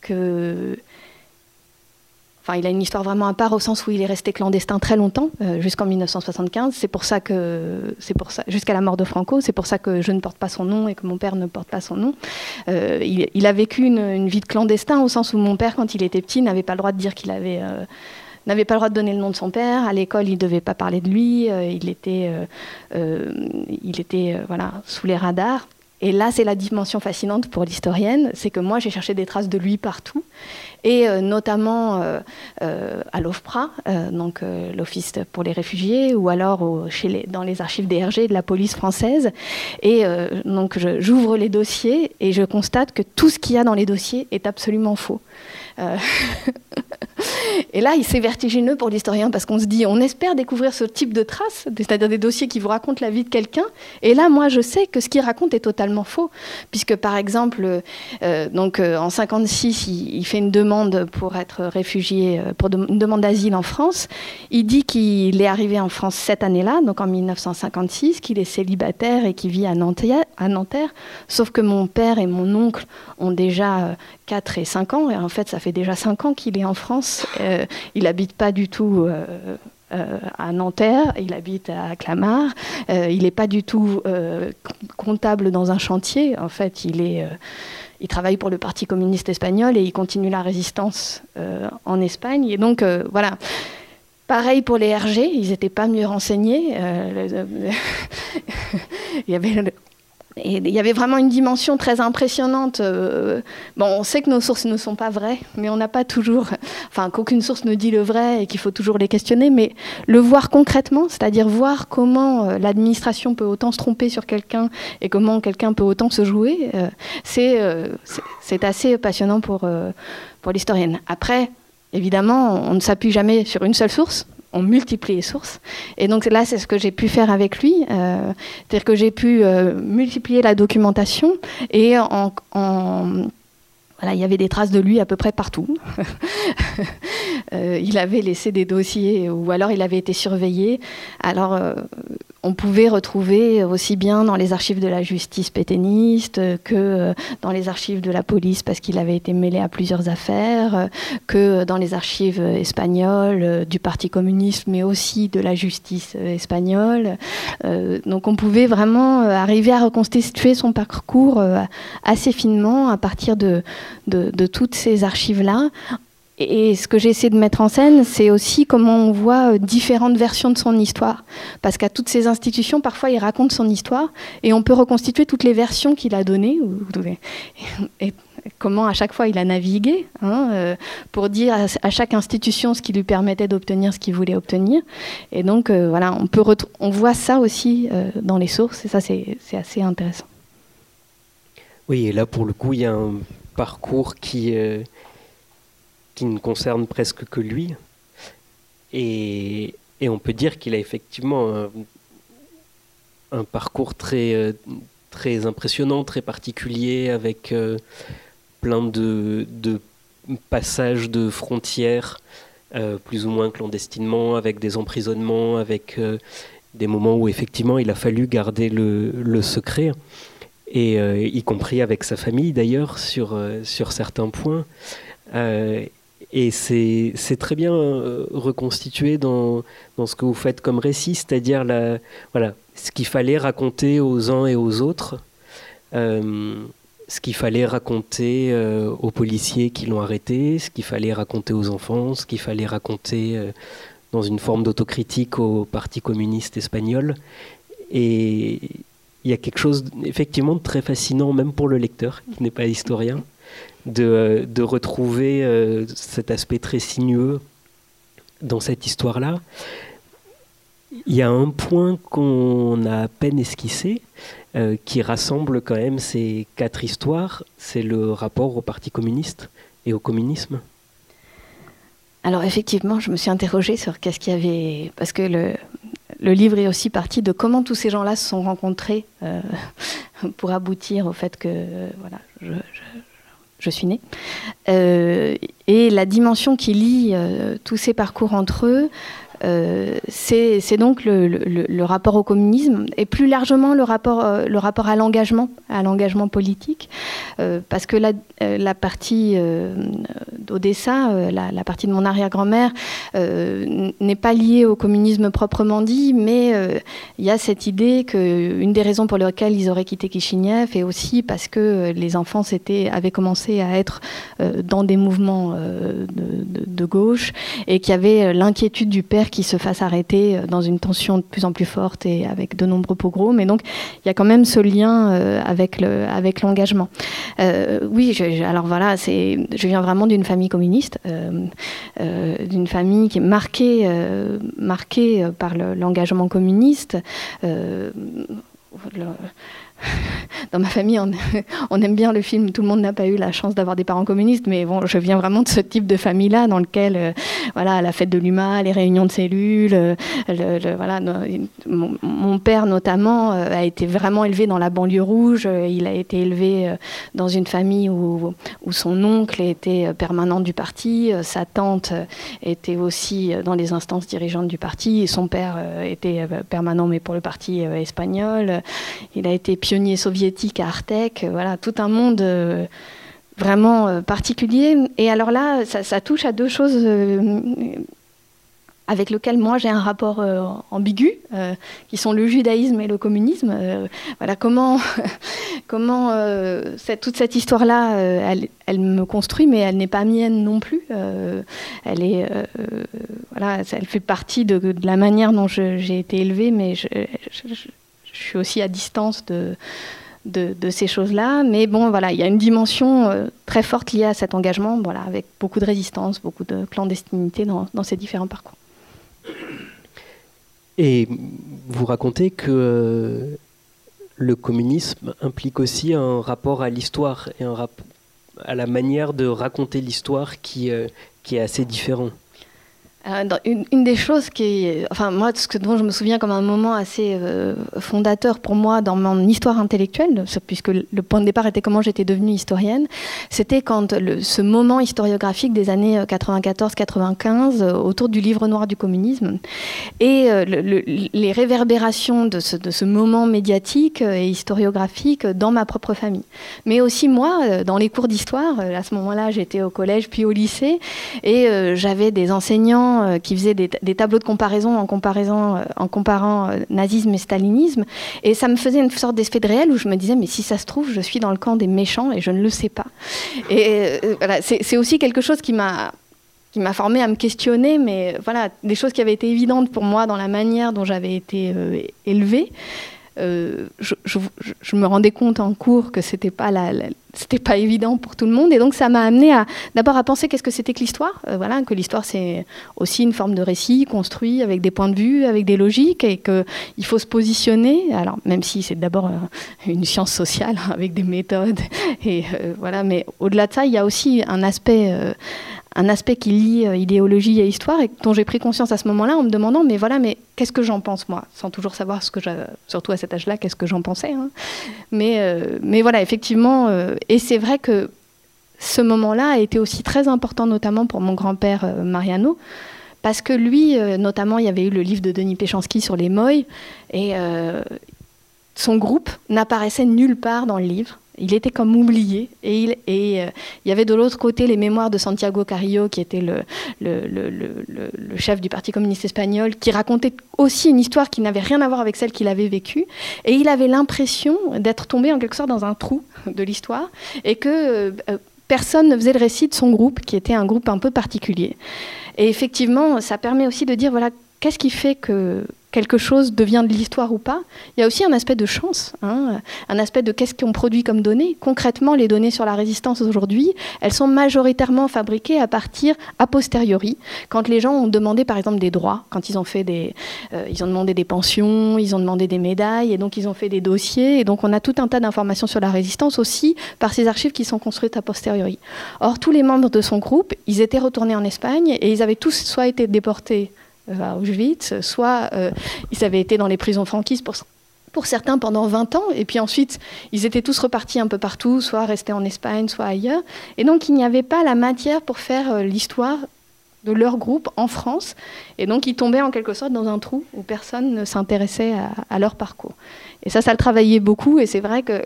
que il a une histoire vraiment à part au sens où il est resté clandestin très longtemps, euh, jusqu'en 1975. C'est pour ça que, c'est pour ça, jusqu'à la mort de Franco, c'est pour ça que je ne porte pas son nom et que mon père ne porte pas son nom. Euh, il, a vécu une, vie de clandestin au sens où mon père, quand il était petit, n'avait pas le droit de dire qu'il avait euh, n'avait pas le droit de donner le nom de son père. À l'école, il ne devait pas parler de lui. il était, il était voilà, sous les radars. Et là, c'est la dimension fascinante pour l'historienne, c'est que moi, j'ai cherché des traces de lui partout, et euh, notamment euh, euh, à l'OFPRA, donc l'Office pour les réfugiés, ou alors dans les archives DRG de la police française. Et donc, j'ouvre les dossiers et je constate que tout ce qu'il y a dans les dossiers est absolument faux. Euh, (laughs) et là, c'est vertigineux pour l'historien parce qu'on se dit, on espère découvrir ce type de traces, c'est-à-dire des dossiers qui vous racontent la vie de quelqu'un. Et là, moi, je sais que ce qu'il raconte est totalement faux, puisque par exemple, euh, donc euh, en 56, il, fait une demande pour être réfugié, pour une demande d'asile en France. Il dit qu'il est arrivé en France cette année-là, donc en 1956, qu'il est célibataire et qu'il vit à Nanterre, à Nanterre. Sauf que mon père et mon oncle ont déjà 4 et 5 ans, et en fait, ça fait déjà 5 ans qu'il est en France. Euh, il n'habite pas du tout euh, euh, à Nanterre, il habite à Clamart. il n'est pas du tout comptable dans un chantier. En fait, il est. il travaille pour le Parti communiste espagnol et il continue la résistance en Espagne. Et donc, voilà. Pareil pour les RG, ils n'étaient pas mieux renseignés. (laughs) il y avait il y avait vraiment une dimension très impressionnante. Euh, bon, on sait que nos sources ne sont pas vraies, mais on n'a pas toujours, enfin, qu'aucune source ne dit le vrai et qu'il faut toujours les questionner, mais le voir concrètement, c'est-à-dire voir comment euh, l'administration peut autant se tromper sur quelqu'un et comment quelqu'un peut autant se jouer, euh, c'est assez passionnant pour, pour l'historienne. Après, évidemment, on ne s'appuie jamais sur une seule source on multiplie les sources. Et donc là, c'est ce que j'ai pu faire avec lui. Euh, c'est-à-dire que j'ai pu euh, multiplier la documentation et il y avait des traces de lui à peu près partout. (laughs) Euh, il avait laissé des dossiers ou alors il avait été surveillé. Alors, on pouvait retrouver aussi bien dans les archives de la justice pétainiste que euh, dans les archives de la police parce qu'il avait été mêlé à plusieurs affaires, euh, que dans les archives espagnoles euh, du Parti communiste, mais aussi de la justice espagnole. donc on pouvait vraiment arriver à reconstituer son parcours assez finement à partir de, de, de toutes ces archives-là et ce que j'essaie de mettre en scène, c'est aussi comment on voit euh, différentes versions de son histoire. Parce qu'à toutes ces institutions, parfois, il raconte son histoire et on peut reconstituer toutes les versions qu'il a données. Et comment à chaque fois il a navigué hein, euh, pour dire à, chaque institution ce qui lui permettait d'obtenir ce qu'il voulait obtenir. Et donc, euh, voilà, on voit ça aussi dans les sources et ça, c'est assez intéressant. Oui, et là, pour le coup, il y a un parcours qui qui ne concerne presque que lui. Et, on peut dire qu'il a effectivement un, parcours très, euh, très impressionnant, très particulier, avec euh, plein de, passages de frontières, euh, plus ou moins clandestinement, avec des emprisonnements, avec des moments où effectivement il a fallu garder le, secret, et y compris avec sa famille d'ailleurs sur, sur certains points. Et c'est très bien euh, reconstitué dans, ce que vous faites comme récit, c'est-à-dire voilà, ce qu'il fallait raconter aux uns et aux autres, euh, ce qu'il fallait raconter euh, aux policiers qui l'ont arrêté, ce qu'il fallait raconter aux enfants, ce qu'il fallait raconter dans une forme d'autocritique au Parti communiste espagnol. Et il y a quelque chose effectivement de très fascinant, même pour le lecteur qui n'est pas historien de, retrouver euh, cet aspect très sinueux dans cette histoire-là. Il y a un point qu'on a à peine esquissé, euh, qui rassemble quand même ces quatre histoires, c'est le rapport au Parti communiste et au communisme. Alors effectivement, je me suis interrogée sur qu'est-ce qu'il y avait, parce que le, livre est aussi parti de comment tous ces gens-là se sont rencontrés euh, (laughs) pour aboutir au fait que voilà, suis née. Euh, et la dimension qui lie euh, tous ces parcours entre eux, c'est donc le, rapport au communisme et plus largement le rapport, euh, le rapport à l'engagement, à l'engagement politique, euh, parce que la, partie d'Odessa, la, la, partie de mon arrière-grand-mère, n'est pas liée au communisme proprement dit, mais il y a cette idée qu'une des raisons pour lesquelles ils auraient quitté Kishinev est aussi parce que les enfants avaient commencé à être dans des mouvements de, de gauche et qu'il y avait l'inquiétude du père qui se fasse arrêter dans une tension de plus en plus forte et avec de nombreux pogroms. Mais donc, il y a quand même ce lien avec le, avec l'engagement. oui, alors voilà, je viens vraiment d'une famille communiste, d'une famille qui est marquée, marquée par l'engagement communiste. (laughs) dans ma famille, (laughs) on, aime bien le film. Tout le monde n'a pas eu la chance d'avoir des parents communistes, mais bon, je viens vraiment de ce type de famille-là, dans lequel, euh, voilà, la fête de l'UMA, les réunions de cellules, euh, voilà, mon, père notamment euh, a été vraiment élevé dans la banlieue rouge. Il a été élevé dans une famille où, où son oncle était permanent du parti, sa tante était aussi dans les instances dirigeantes du parti, et son père était permanent, mais pour le parti espagnol. Il a été pionnier soviétique à Artek, euh, voilà, tout un monde euh, vraiment euh, particulier. Et alors là, ça, touche à deux choses avec lesquelles moi j'ai un rapport ambigu, qui sont le judaïsme et le communisme. voilà comment, (laughs) comment toute cette histoire-là, elle, me construit, mais elle n'est pas mienne non plus. elle est, elle fait partie de, la manière dont j'ai été élevée, mais je suis aussi à distance de, ces choses-là. Mais bon, voilà, il y a une dimension euh, très forte liée à cet engagement, voilà, avec beaucoup de résistance, beaucoup de clandestinité dans, ces différents parcours. Et vous racontez que euh, le communisme implique aussi un rapport à l'histoire et à la manière de raconter l'histoire qui, euh, qui est assez différent. Euh, une, des choses qui enfin moi, ce dont je me souviens comme un moment assez euh, fondateur pour moi dans mon histoire intellectuelle, puisque le point de départ était comment j'étais devenue historienne, c'était quand ce moment historiographique des années 94-95 euh, autour du livre noir du communisme et les réverbérations de ce, moment médiatique et historiographique dans ma propre famille. Mais aussi moi, dans les cours d'histoire, à ce moment-là j'étais au collège puis au lycée et j'avais des enseignants euh, qui faisait des, tableaux de comparaison en, euh, en comparant euh, nazisme et stalinisme. Et ça me faisait une sorte d'effet de réel où je me disais, mais si ça se trouve, je suis dans le camp des méchants et je ne le sais pas. Et voilà, c'est aussi quelque chose qui m'a qui m'a formé à me questionner, mais voilà, des choses qui avaient été évidentes pour moi dans la manière dont j'avais été élevée. Euh, je, me rendais compte en cours que c'était pas pas évident pour tout le monde. Et donc ça m'a amené à d'abord à penser qu'est-ce que c'était que l'histoire. Euh, voilà que l'histoire c'est aussi une forme de récit construit avec des points de vue avec des logiques et que il faut se positionner. Alors même si c'est d'abord euh, une science sociale (laughs) avec des méthodes et voilà mais au-delà de ça il y a aussi un aspect un aspect qui lie euh, idéologie et histoire et dont j'ai pris conscience à ce moment-là en me demandant mais voilà mais qu'est-ce que j'en pense moi? Sans toujours savoir ce que surtout à cet âge-là qu'est-ce que j'en pensais hein. mais euh, mais voilà effectivement euh, et c'est vrai que ce moment-là a été aussi très important notamment pour mon grand-père Mariano parce que lui notamment il y avait eu le livre de Denis Péchanski sur les Moy et son groupe n'apparaissait nulle part dans le livre il était comme oublié. Et il, et, euh, il y avait de l'autre côté les mémoires de Santiago Carrillo, qui était le, le, le, le, chef du Parti communiste espagnol, qui racontait aussi une histoire qui n'avait rien à voir avec celle qu'il avait vécue. Et il avait l'impression d'être tombé en quelque sorte dans un trou de l'histoire et que euh, personne ne faisait le récit de son groupe, qui était un groupe un peu particulier. Et effectivement, ça permet aussi de dire, voilà, qu'est-ce qui fait que quelque chose devient de l'histoire ou pas. Il y a aussi un aspect de chance, hein, un aspect de qu'est-ce qu'on produit comme données. Concrètement, les données sur la résistance aujourd'hui, elles sont majoritairement fabriquées à partir a posteriori, quand les gens ont demandé par exemple des droits, quand ils ont fait des, euh, ils ont demandé des pensions, ils ont demandé des médailles, et donc ils ont fait des dossiers, et donc on a tout un tas d'informations sur la résistance aussi par ces archives qui sont construites a posteriori. Or, tous les membres de son groupe, ils étaient retournés en Espagne et ils avaient tous soit été déportés à Auschwitz, soit euh, ils avaient été dans les prisons franquistes pour, pour certains pendant 20 ans, et puis ensuite ils étaient tous repartis un peu partout, soit restés en Espagne, soit ailleurs. Et donc il n'y avait pas la matière pour faire euh, l'histoire de leur groupe en France, et donc ils tombaient en quelque sorte dans un trou où personne ne s'intéressait à, leur parcours. Et ça, ça le travaillait beaucoup, et c'est vrai que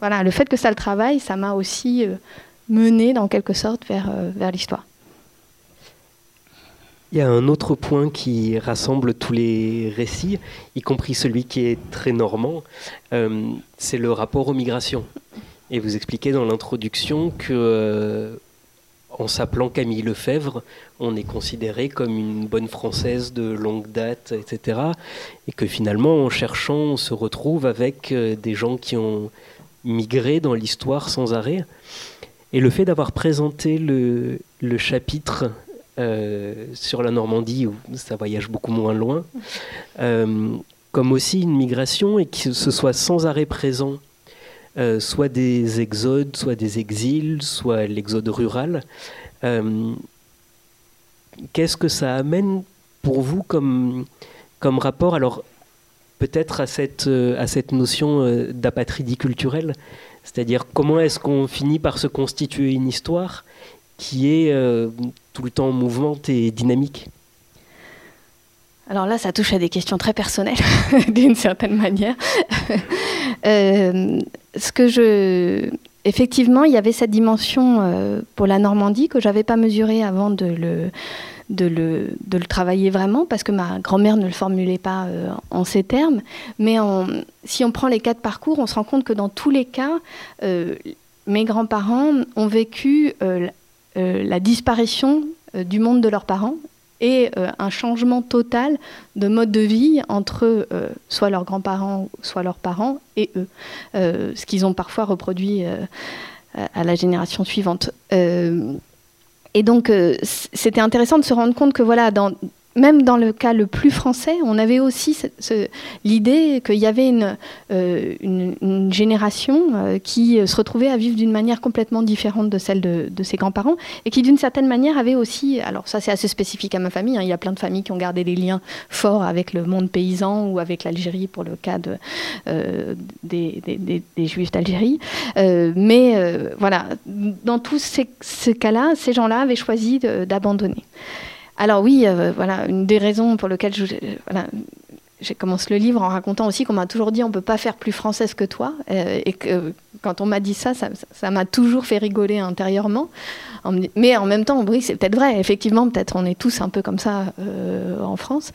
voilà, le fait que ça le travaille, ça m'a aussi mené dans quelque sorte vers, vers l'histoire. Il y a un autre point qui rassemble tous les récits, y compris celui qui est très normand, euh, c'est le rapport aux migrations. Et vous expliquez dans l'introduction que, euh, en s'appelant Camille Lefebvre, on est considéré comme une bonne française de longue date, etc. Et que finalement, en cherchant, on se retrouve avec euh, des gens qui ont migré dans l'histoire sans arrêt. Et le fait d'avoir présenté le, chapitre euh, sur la Normandie, où ça voyage beaucoup moins loin, euh, comme aussi une migration et que ce soit sans arrêt présent euh, soit des exodes, soit des exils, soit l'exode rural. Qu'est-ce que ça amène pour vous comme, comme rapport Alors, peut-être à cette, à cette notion d'apatridie culturelle, c'est-à-dire comment est-ce qu'on finit par se constituer une histoire qui est tout le temps mouvante et dynamique alors là, ça touche à des questions très personnelles, (laughs) d'une certaine manière. (laughs) euh, ce que je effectivement, il y avait cette dimension euh, pour la Normandie que j'avais pas mesurée avant de le, de le, de le travailler vraiment, parce que ma grand-mère ne le formulait pas euh, en ces termes. Mais si on prend les quatre parcours, on se rend compte que dans tous les cas, euh, mes grands-parents ont vécu la disparition du monde de leurs parents et euh, un changement total de mode de vie entre euh, soit leurs grands-parents, soit leurs parents et eux, euh, ce qu'ils ont parfois reproduit à la génération suivante. et donc, c'était intéressant de se rendre compte que voilà, dans, même dans le cas le plus français, on avait aussi l'idée qu'il y avait une, euh, génération euh, qui se retrouvait à vivre d'une manière complètement différente de celle de, ses grands-parents et qui d'une certaine manière avait aussi, alors ça c'est assez spécifique à ma famille, hein, il y a plein de familles qui ont gardé des liens forts avec le monde paysan ou avec l'Algérie pour le cas de, euh, des, juifs d'Algérie. mais voilà, dans tous ces cas-là, ces gens-là avaient choisi d'abandonner. Alors oui, euh, voilà, une des raisons pour lesquelles je, voilà, j'ai commencé le livre en racontant aussi qu'on m'a toujours dit on peut pas faire plus française que toi. Euh, et que quand on m'a dit ça ça m'a toujours fait rigoler intérieurement. Mais en même temps oui c'est peut-être vrai. Effectivement peut-être on est tous un peu comme ça euh, en France.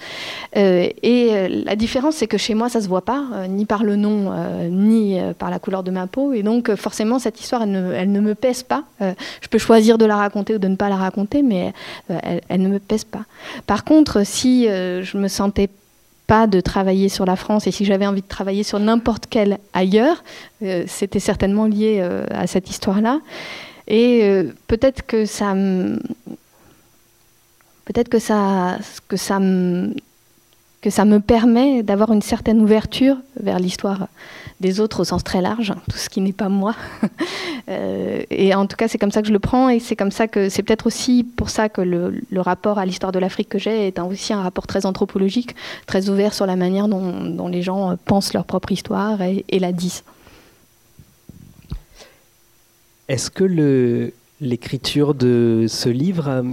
Euh, et la différence c'est que chez moi ça se voit pas ni par le nom ni par la couleur de ma peau. Et donc forcément cette histoire elle ne, elle ne me pèse pas. Je peux choisir de la raconter ou de ne pas la raconter mais elle, elle, ne me pèse pas. Par contre si je me sentais pas de travailler sur la France et si j'avais envie de travailler sur n'importe quel ailleurs, euh, c'était certainement lié euh, à cette histoire-là. Et euh, peut-être que ça peut-être que ça me permet d'avoir une certaine ouverture vers l'histoire des autres au sens très large, tout ce qui n'est pas moi. (laughs) Euh, et en tout cas, c'est comme ça que je le prends, et c'est comme ça que c'est peut-être aussi pour ça que le, rapport à l'histoire de l'Afrique que j'ai est aussi un rapport très anthropologique, très ouvert sur la manière dont, les gens pensent leur propre histoire et, et la disent. Est-ce que l'écriture de ce livre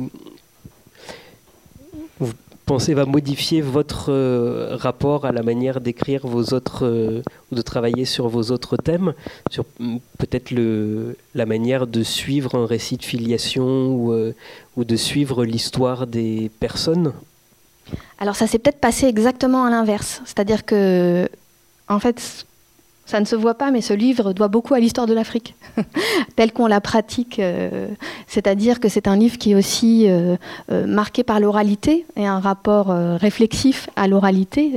pensez va modifier votre euh, rapport à la manière d'écrire vos autres euh, ou de travailler sur vos autres thèmes, sur mm, peut-être la manière de suivre un récit de filiation ou, euh, ou de suivre l'histoire des personnes? Alors ça s'est peut-être passé exactement à l'inverse, c'est-à-dire que en fait ça ne se voit pas, mais ce livre doit beaucoup à l'histoire de l'Afrique, (laughs) telle qu'on la pratique. Euh, c'est-à-dire que c'est un livre qui est aussi euh, euh, marqué par l'oralité et un rapport réflexif à l'oralité,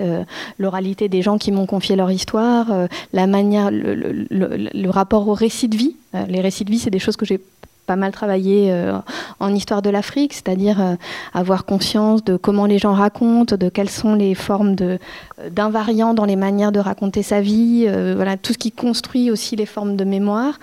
l'oralité des gens qui m'ont confié leur histoire, la manière, le, rapport au récit de vie. les récits de vie, c'est des choses que j'ai pas mal travaillé euh, en histoire de l'Afrique, c'est-à-dire euh, avoir conscience de comment les gens racontent, de quelles sont les formes euh, d'invariants dans les manières de raconter sa vie, voilà, tout ce qui construit aussi les formes de mémoire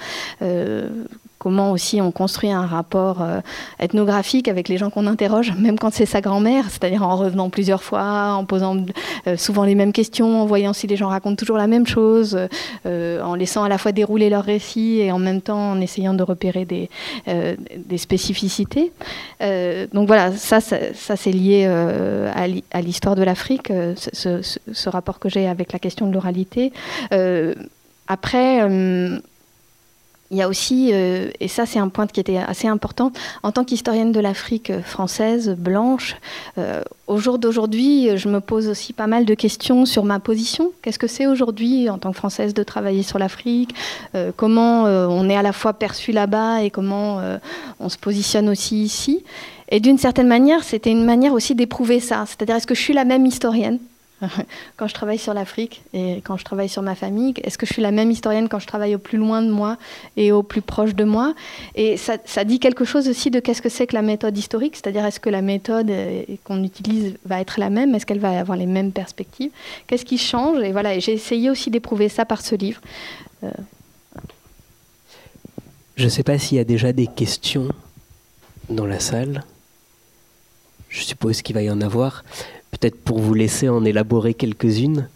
comment aussi on construit un rapport euh, ethnographique avec les gens qu'on interroge, (laughs) même quand c'est sa grand-mère, c'est-à-dire en revenant plusieurs fois, en posant euh, souvent les mêmes questions, en voyant si les gens racontent toujours la même chose, euh, en laissant à la fois dérouler leur récit et en même temps en essayant de repérer des, spécificités. donc voilà, ça, ça, c'est lié à l'histoire de l'Afrique, ce, ce, rapport que j'ai avec la question de l'oralité. après, il y a aussi, euh, et ça c'est un point qui était assez important, en tant qu'historienne de l'Afrique française, blanche, euh, au jour d'aujourd'hui, je me pose aussi pas mal de questions sur ma position. Qu'est-ce que c'est aujourd'hui en tant que française de travailler sur l'Afrique? Euh, Comment on est à la fois perçu là-bas et comment on se positionne aussi ici? Et d'une certaine manière, c'était une manière aussi d'éprouver ça. C'est-à-dire, est-ce que je suis la même historienne? (laughs) quand je travaille sur l'Afrique et quand je travaille sur ma famille Est-ce que je suis la même historienne quand je travaille au plus loin de moi et au plus proche de moi? Et ça, dit quelque chose aussi de qu'est-ce que c'est que la méthode historique, c'est-à-dire est-ce que la méthode euh, qu'on utilise va être la même? Est-ce qu'elle va avoir les mêmes perspectives? Qu'est-ce qui change? Et voilà, j'ai essayé aussi d'éprouver ça par ce livre. Euh, je ne sais pas s'il y a déjà des questions dans la salle. Je suppose qu'il va y en avoir peut-être pour vous laisser en élaborer quelques-unes.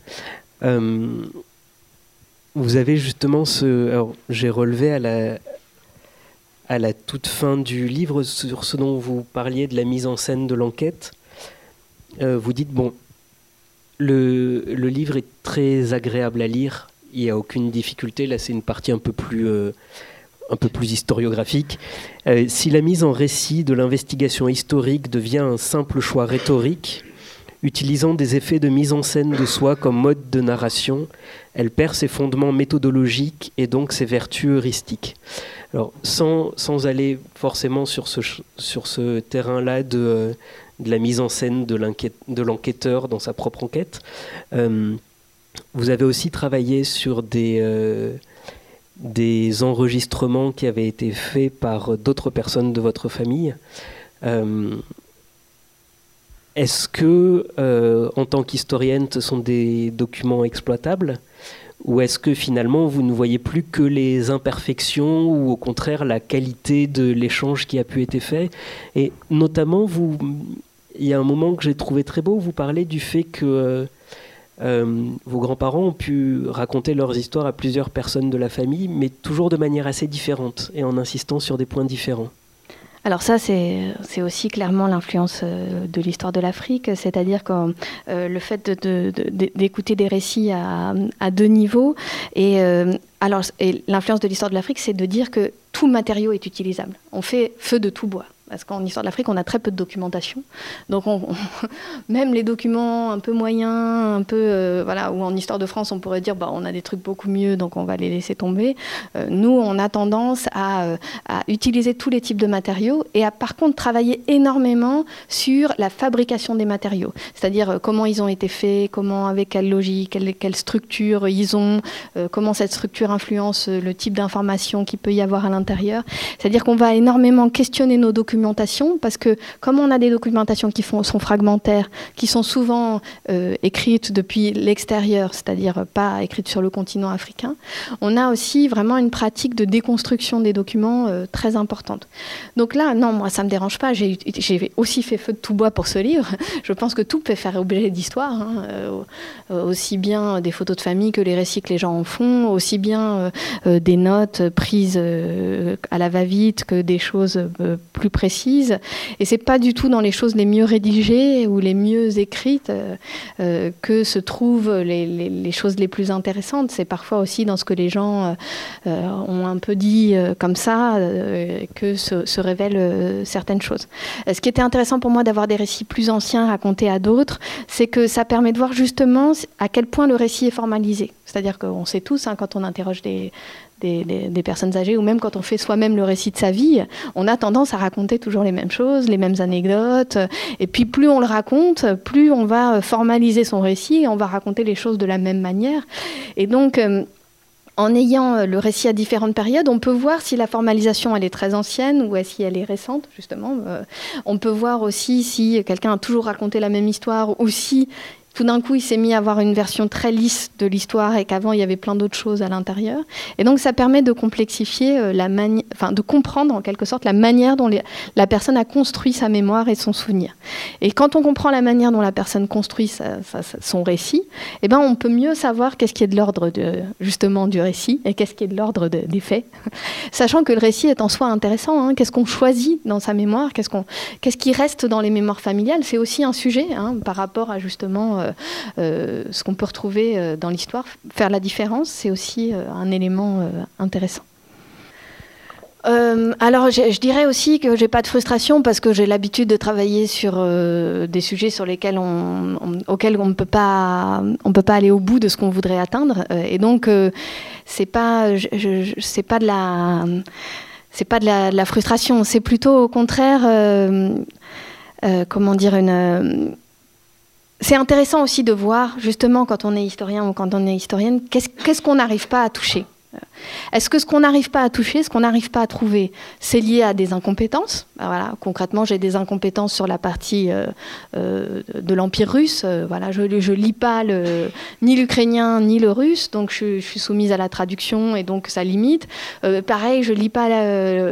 Euh, vous avez justement ce. j'ai relevé à la, à la toute fin du livre sur ce dont vous parliez de la mise en scène de l'enquête. Euh, vous dites bon, le, le, livre est très agréable à lire, il n'y a aucune difficulté. Là, c'est une partie un peu plus. Euh, un peu plus historiographique. si la mise en récit de l'investigation historique devient un simple choix rhétorique, Utilisant des effets de mise en scène de soi comme mode de narration, elle perd ses fondements méthodologiques et donc ses vertus heuristiques. Alors, sans, aller forcément sur ce, terrain-là de, de, la mise en scène de l'enquêteur dans sa propre enquête, euh, vous avez aussi travaillé sur des, euh, des enregistrements qui avaient été faits par d'autres personnes de votre famille. Euh, est-ce que, euh, en tant qu'historienne, ce sont des documents exploitables? Ou est-ce que finalement vous ne voyez plus que les imperfections ou au contraire la qualité de l'échange qui a pu être fait? Et notamment, il y a un moment que j'ai trouvé très beau, vous parlez du fait que euh, euh, vos grands-parents ont pu raconter leurs histoires à plusieurs personnes de la famille, mais toujours de manière assez différente et en insistant sur des points différents. Alors ça, c'est aussi clairement l'influence euh, de l'histoire de l'Afrique, c'est-à-dire que euh, le fait d'écouter des récits à, deux niveaux, et, euh, alors, et l'influence de l'histoire de l'Afrique, c'est de dire que tout matériau est utilisable. On fait feu de tout bois parce qu'en histoire de l'Afrique, on a très peu de documentation. Donc, (laughs) même les documents un peu moyens, un peu, euh, voilà, ou en histoire de France, on pourrait dire, bah, on a des trucs beaucoup mieux, donc on va les laisser tomber. Euh, nous, on a tendance euh, à, utiliser tous les types de matériaux et à, par contre, travailler énormément sur la fabrication des matériaux. C'est-à-dire comment ils ont été faits, comment, avec quelle logique, quelle, quelle structure ils ont, comment cette structure influence le type d'information qu'il peut y avoir à l'intérieur. C'est-à-dire qu'on va énormément questionner nos documents parce que comme on a des documentations qui sont fragmentaires, qui sont souvent euh, écrites depuis l'extérieur, c'est-à-dire pas écrites sur le continent africain, on a aussi vraiment une pratique de déconstruction des documents euh, très importante. Donc là, non, moi, ça me dérange pas. J'ai aussi fait feu de tout bois pour ce livre. (laughs) Je pense que tout peut faire objet d'histoire, hein, euh, aussi bien des photos de famille que les récits que les gens en font, aussi bien des notes prises à la va-vite que des choses plus précises et c'est pas du tout dans les choses les mieux rédigées ou les mieux écrites euh, euh, que se trouvent les, choses les plus intéressantes. C'est parfois aussi dans ce que les gens euh, ont un peu dit comme ça que se, se révèlent certaines choses. ce qui était intéressant pour moi d'avoir des récits plus anciens racontés à d'autres, c'est que ça permet de voir justement à quel point le récit est formalisé. C'est-à-dire qu'on sait tous, hein, quand on interroge des, des, personnes âgées, ou même quand on fait soi-même le récit de sa vie, on a tendance à raconter toujours les mêmes choses, les mêmes anecdotes. Et puis plus on le raconte, plus on va formaliser son récit, et on va raconter les choses de la même manière. Et donc, euh, en ayant le récit à différentes périodes, on peut voir si la formalisation elle est très ancienne ou si elle est récente justement. Euh, on peut voir aussi si quelqu'un a toujours raconté la même histoire ou si tout d'un coup, il s'est mis à avoir une version très lisse de l'histoire et qu'avant, il y avait plein d'autres choses à l'intérieur. Et donc, ça permet de complexifier euh, la manière, enfin, de comprendre en quelque sorte la manière dont la personne a construit sa mémoire et son souvenir. Et quand on comprend la manière dont la personne construit son récit, eh ben, on peut mieux savoir qu'est-ce qui est de l'ordre de, justement du récit et qu'est-ce qui est de l'ordre des faits. (laughs) Sachant que le récit est en soi intéressant. Hein. qu'est-ce qu'on choisit dans sa mémoire? Qu'est-ce qui reste dans les mémoires familiales? C'est aussi un sujet hein, par rapport à justement euh, euh, ce qu'on peut retrouver euh, dans l'histoire. Faire la différence, c'est aussi un élément intéressant. Alors, je, dirais aussi que j'ai pas de frustration parce que j'ai l'habitude de travailler sur des sujets sur lesquels on, auxquels on ne peut pas, on peut pas aller au bout de ce qu'on voudrait atteindre. Et donc, c'est pas, c'est pas de la, c'est pas de la, de la frustration. C'est plutôt au contraire, comment dire une c'est intéressant aussi de voir, justement, quand on est historien ou quand on est historienne, qu'est-ce qu'on n'arrive pas à toucher? Est-ce que ce qu'on n'arrive pas à toucher, ce qu'on n'arrive pas à trouver, c'est lié à des incompétences? Voilà, Concrètement, j'ai des incompétences sur la partie euh, euh, de l'Empire russe. Euh, voilà, je ne lis pas ni l'ukrainien ni le russe, donc je, suis soumise à la traduction et donc ça limite. pareil, je ne lis pas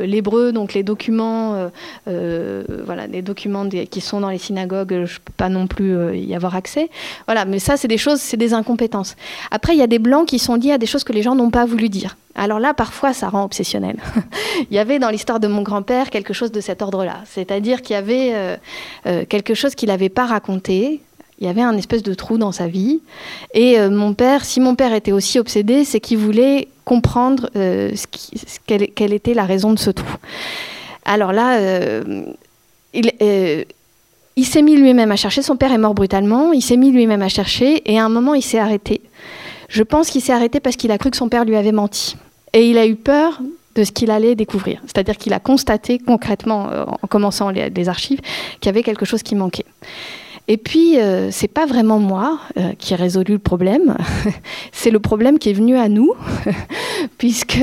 l'hébreu, donc les documents, voilà, les documents qui sont dans les synagogues, je ne peux pas non plus y avoir accès. Voilà, mais ça, c'est des choses, c'est des incompétences. Après, il y a des blancs qui sont liés à des choses que les gens n'ont pas voulu dire. Alors là, parfois, ça rend obsessionnel. (laughs) il y avait dans l'histoire de mon grand-père quelque chose de cet ordre-là. C'est-à-dire qu'il y avait euh, euh, quelque chose qu'il n'avait pas raconté. Il y avait un espèce de trou dans sa vie. Et euh, mon père, si mon père était aussi obsédé, c'est qu'il voulait comprendre quelle, était la raison de ce trou. Alors là, il, il s'est mis lui-même à chercher. Son père est mort brutalement. Il s'est mis lui-même à chercher. Et à un moment, il s'est arrêté. Je pense qu'il s'est arrêté parce qu'il a cru que son père lui avait menti. Et il a eu peur de ce qu'il allait découvrir. C'est-à-dire qu'il a constaté concrètement, euh, en commençant les, archives, qu'il y avait quelque chose qui manquait. Et puis, ce euh, c'est pas vraiment moi euh, qui ai résolu le problème, (laughs) c'est le problème qui est venu à nous, (laughs) puisque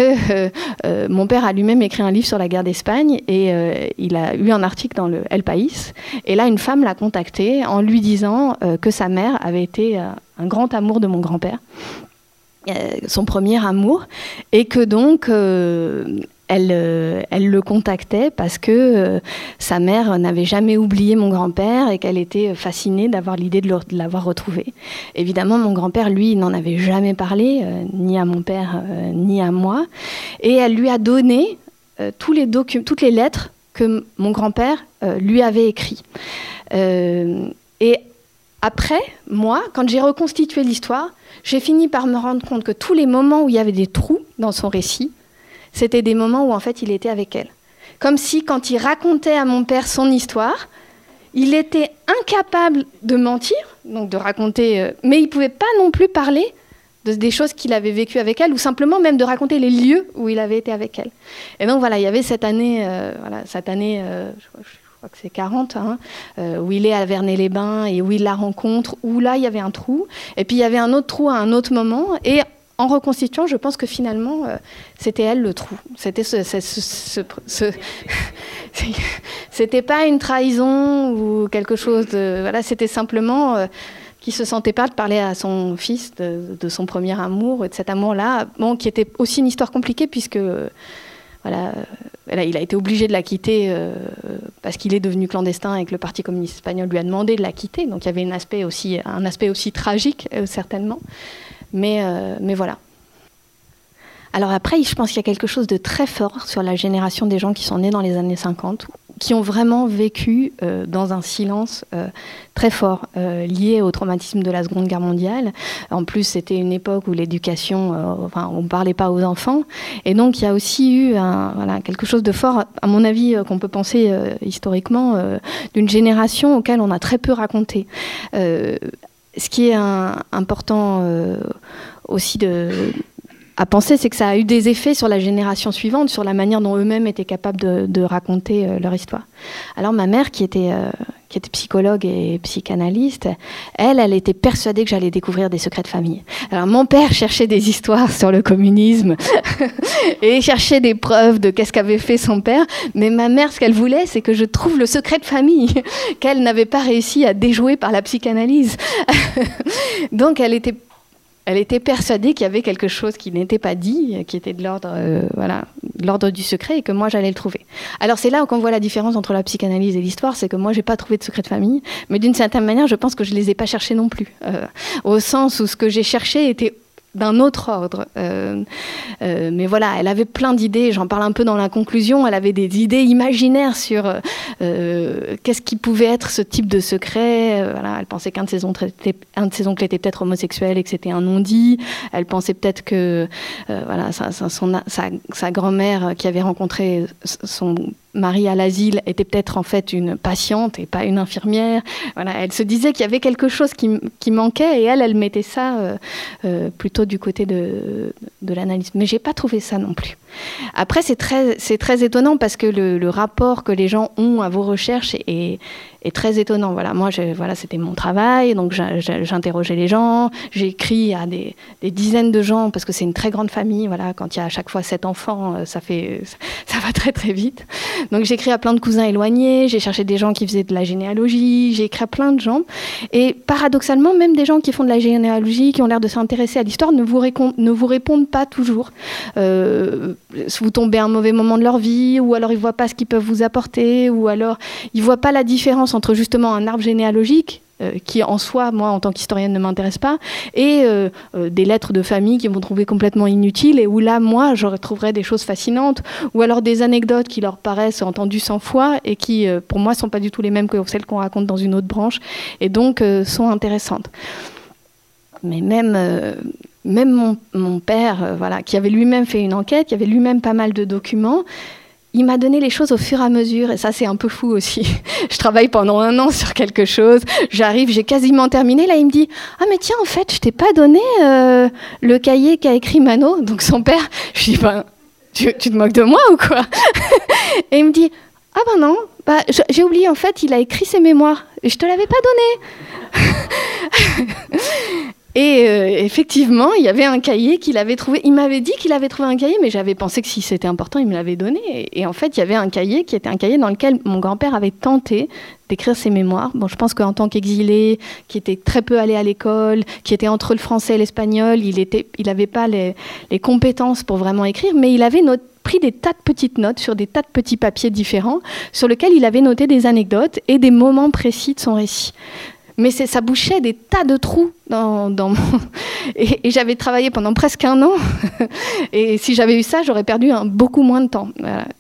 mon père a lui-même écrit un livre sur la guerre d'Espagne et il a eu un article dans le El País. Et là, une femme l'a contacté en lui disant que sa mère avait été un grand amour de mon grand-père, euh, son premier amour, et que donc euh, elle, euh, elle, le contactait parce que sa mère n'avait jamais oublié mon grand-père et qu'elle était fascinée d'avoir l'idée de l'avoir retrouvé. Évidemment, mon grand-père, lui, n'en avait jamais parlé, ni à mon père, ni à moi, et elle lui a donné tous les toutes les lettres que mon grand-père lui avait écrites. et après, moi, quand j'ai reconstitué l'histoire, j'ai fini par me rendre compte que tous les moments où il y avait des trous dans son récit, c'était des moments où en fait il était avec elle. Comme si quand il racontait à mon père son histoire, il était incapable de mentir, donc de raconter, euh, mais il pouvait pas non plus parler de, des choses qu'il avait vécues avec elle, ou simplement même de raconter les lieux où il avait été avec elle. Et donc voilà, il y avait cette année, euh, voilà, cette année, euh, que c'est 40, hein, euh, où il est à Vernet-les-Bains et où il la rencontre, où là, il y avait un trou. Et puis, il y avait un autre trou à un autre moment. Et en reconstituant, je pense que finalement, euh, c'était elle le trou. C'était ce, (laughs) c'était pas une trahison ou quelque chose de, voilà, c'était simplement euh, qui se sentait pas de parler à son fils de, de, son premier amour et de cet amour-là, bon, qui était aussi une histoire compliquée puisque voilà, il a été obligé de la quitter euh, parce qu'il est devenu clandestin et que le Parti communiste espagnol lui a demandé de la quitter. Donc il y avait un aspect aussi, tragique, euh, certainement. Euh, mais voilà. Alors après, je pense qu'il y a quelque chose de très fort sur la génération des gens qui sont nés dans les années 50, qui ont vraiment vécu euh, dans un silence euh, très fort euh, lié au traumatisme de la Seconde Guerre mondiale. En plus, c'était une époque où l'éducation, enfin, on ne parlait pas aux enfants. Et donc, il y a aussi eu quelque chose de fort, à mon avis, qu'on peut penser historiquement, d'une génération auquel on a très peu raconté. ce qui est important aussi de à penser, c'est que ça a eu des effets sur la génération suivante, sur la manière dont eux-mêmes étaient capables de, raconter euh, leur histoire. Alors ma mère, qui était, euh, qui était psychologue et psychanalyste, elle, elle était persuadée que j'allais découvrir des secrets de famille. Alors mon père cherchait des histoires sur le communisme (laughs) et cherchait des preuves de qu'est-ce qu'avait fait son père, mais ma mère, ce qu'elle voulait, c'est que je trouve le secret de famille (laughs) qu'elle n'avait pas réussi à déjouer par la psychanalyse. (laughs) Donc elle était elle était persuadée qu'il y avait quelque chose qui n'était pas dit, qui était de l'ordre euh, voilà, l'ordre du secret et que moi j'allais le trouver. Alors c'est là qu'on voit la différence entre la psychanalyse et l'histoire, c'est que moi j'ai pas trouvé de secret de famille, mais d'une certaine manière je pense que je les ai pas cherchés non plus, euh, au sens où ce que j'ai cherché était d'un autre ordre. Euh, euh, mais voilà, elle avait plein d'idées, j'en parle un peu dans la conclusion, elle avait des idées imaginaires sur euh, qu'est-ce qui pouvait être ce type de secret. voilà, elle pensait qu'un de, ses oncles était, était peut-être homosexuel et que c'était un non-dit. Elle pensait peut-être que voilà, sa, sa grand-mère qui avait rencontré son Marie à l'asile était peut-être en fait une patiente et pas une infirmière. Voilà, elle se disait qu'il y avait quelque chose qui, qui, manquait et elle, elle mettait ça euh, euh, plutôt du côté de, de l'analyse. Mais j'ai pas trouvé ça non plus. Après, c'est très, très étonnant parce que le, le, rapport que les gens ont à vos recherches est, est très étonnant. Voilà, moi, voilà, c'était mon travail, donc j'interrogeais les gens, j'ai écrit à des, dizaines de gens parce que c'est une très grande famille. Voilà, quand il y a à chaque fois sept enfants, euh, ça fait, (laughs) ça va très très vite. Donc j'ai à plein de cousins éloignés, j'ai cherché des gens qui faisaient de la généalogie, j'ai écrit à plein de gens. Et paradoxalement, même des gens qui font de la généalogie, qui ont l'air de s'intéresser à l'histoire, ne vous, ne vous répondent pas toujours. Euh, vous tombez à un mauvais moment de leur vie, ou alors ils voient pas ce qu'ils peuvent vous apporter, ou alors ils voient pas la différence entre justement un arbre généalogique euh, qui en soi, moi, en tant qu'historienne, ne m'intéresse pas, et euh, euh, des lettres de famille qui vont trouver complètement inutiles, et où là, moi, je retrouverais des choses fascinantes, ou alors des anecdotes qui leur paraissent entendues 100 fois, et qui, pour moi, sont pas du tout les mêmes que celles qu'on raconte dans une autre branche, et donc sont intéressantes. Mais même mon père, voilà, qui avait lui-même fait une enquête, qui avait lui-même pas mal de documents, il m'a donné les choses au fur et à mesure, et ça c'est un peu fou aussi. (laughs) je travaille pendant un an sur quelque chose, j'arrive, j'ai quasiment terminé, là il me dit Ah mais tiens en fait je t'ai pas donné euh, le cahier qu'a écrit Mano, donc son père. Je dis Ben tu, te moques de moi ou quoi (laughs) Et il me dit Ah ben non, bah, j'ai oublié en fait il a écrit ses mémoires, et je te l'avais pas donné. (laughs) Et euh, effectivement, il y avait un cahier qu'il avait trouvé. Il m'avait dit qu'il avait trouvé un cahier, mais j'avais pensé que si c'était important, il me l'avait donné. Et, en fait, il y avait un cahier qui était un cahier dans lequel mon grand-père avait tenté d'écrire ses mémoires. Bon, je pense qu'en tant qu'exilé, qui était très peu allé à l'école, qui était entre le français et l'espagnol, il n'avait il pas les, les, compétences pour vraiment écrire, mais il avait pris des tas de petites notes sur des tas de petits papiers différents sur lesquels il avait noté des anecdotes et des moments précis de son récit mais ça bouchait des tas de trous dans, dans mon... (laughs) et, j'avais travaillé pendant presque un an. (laughs) Et si j'avais eu ça j'aurais perdu beaucoup moins de temps.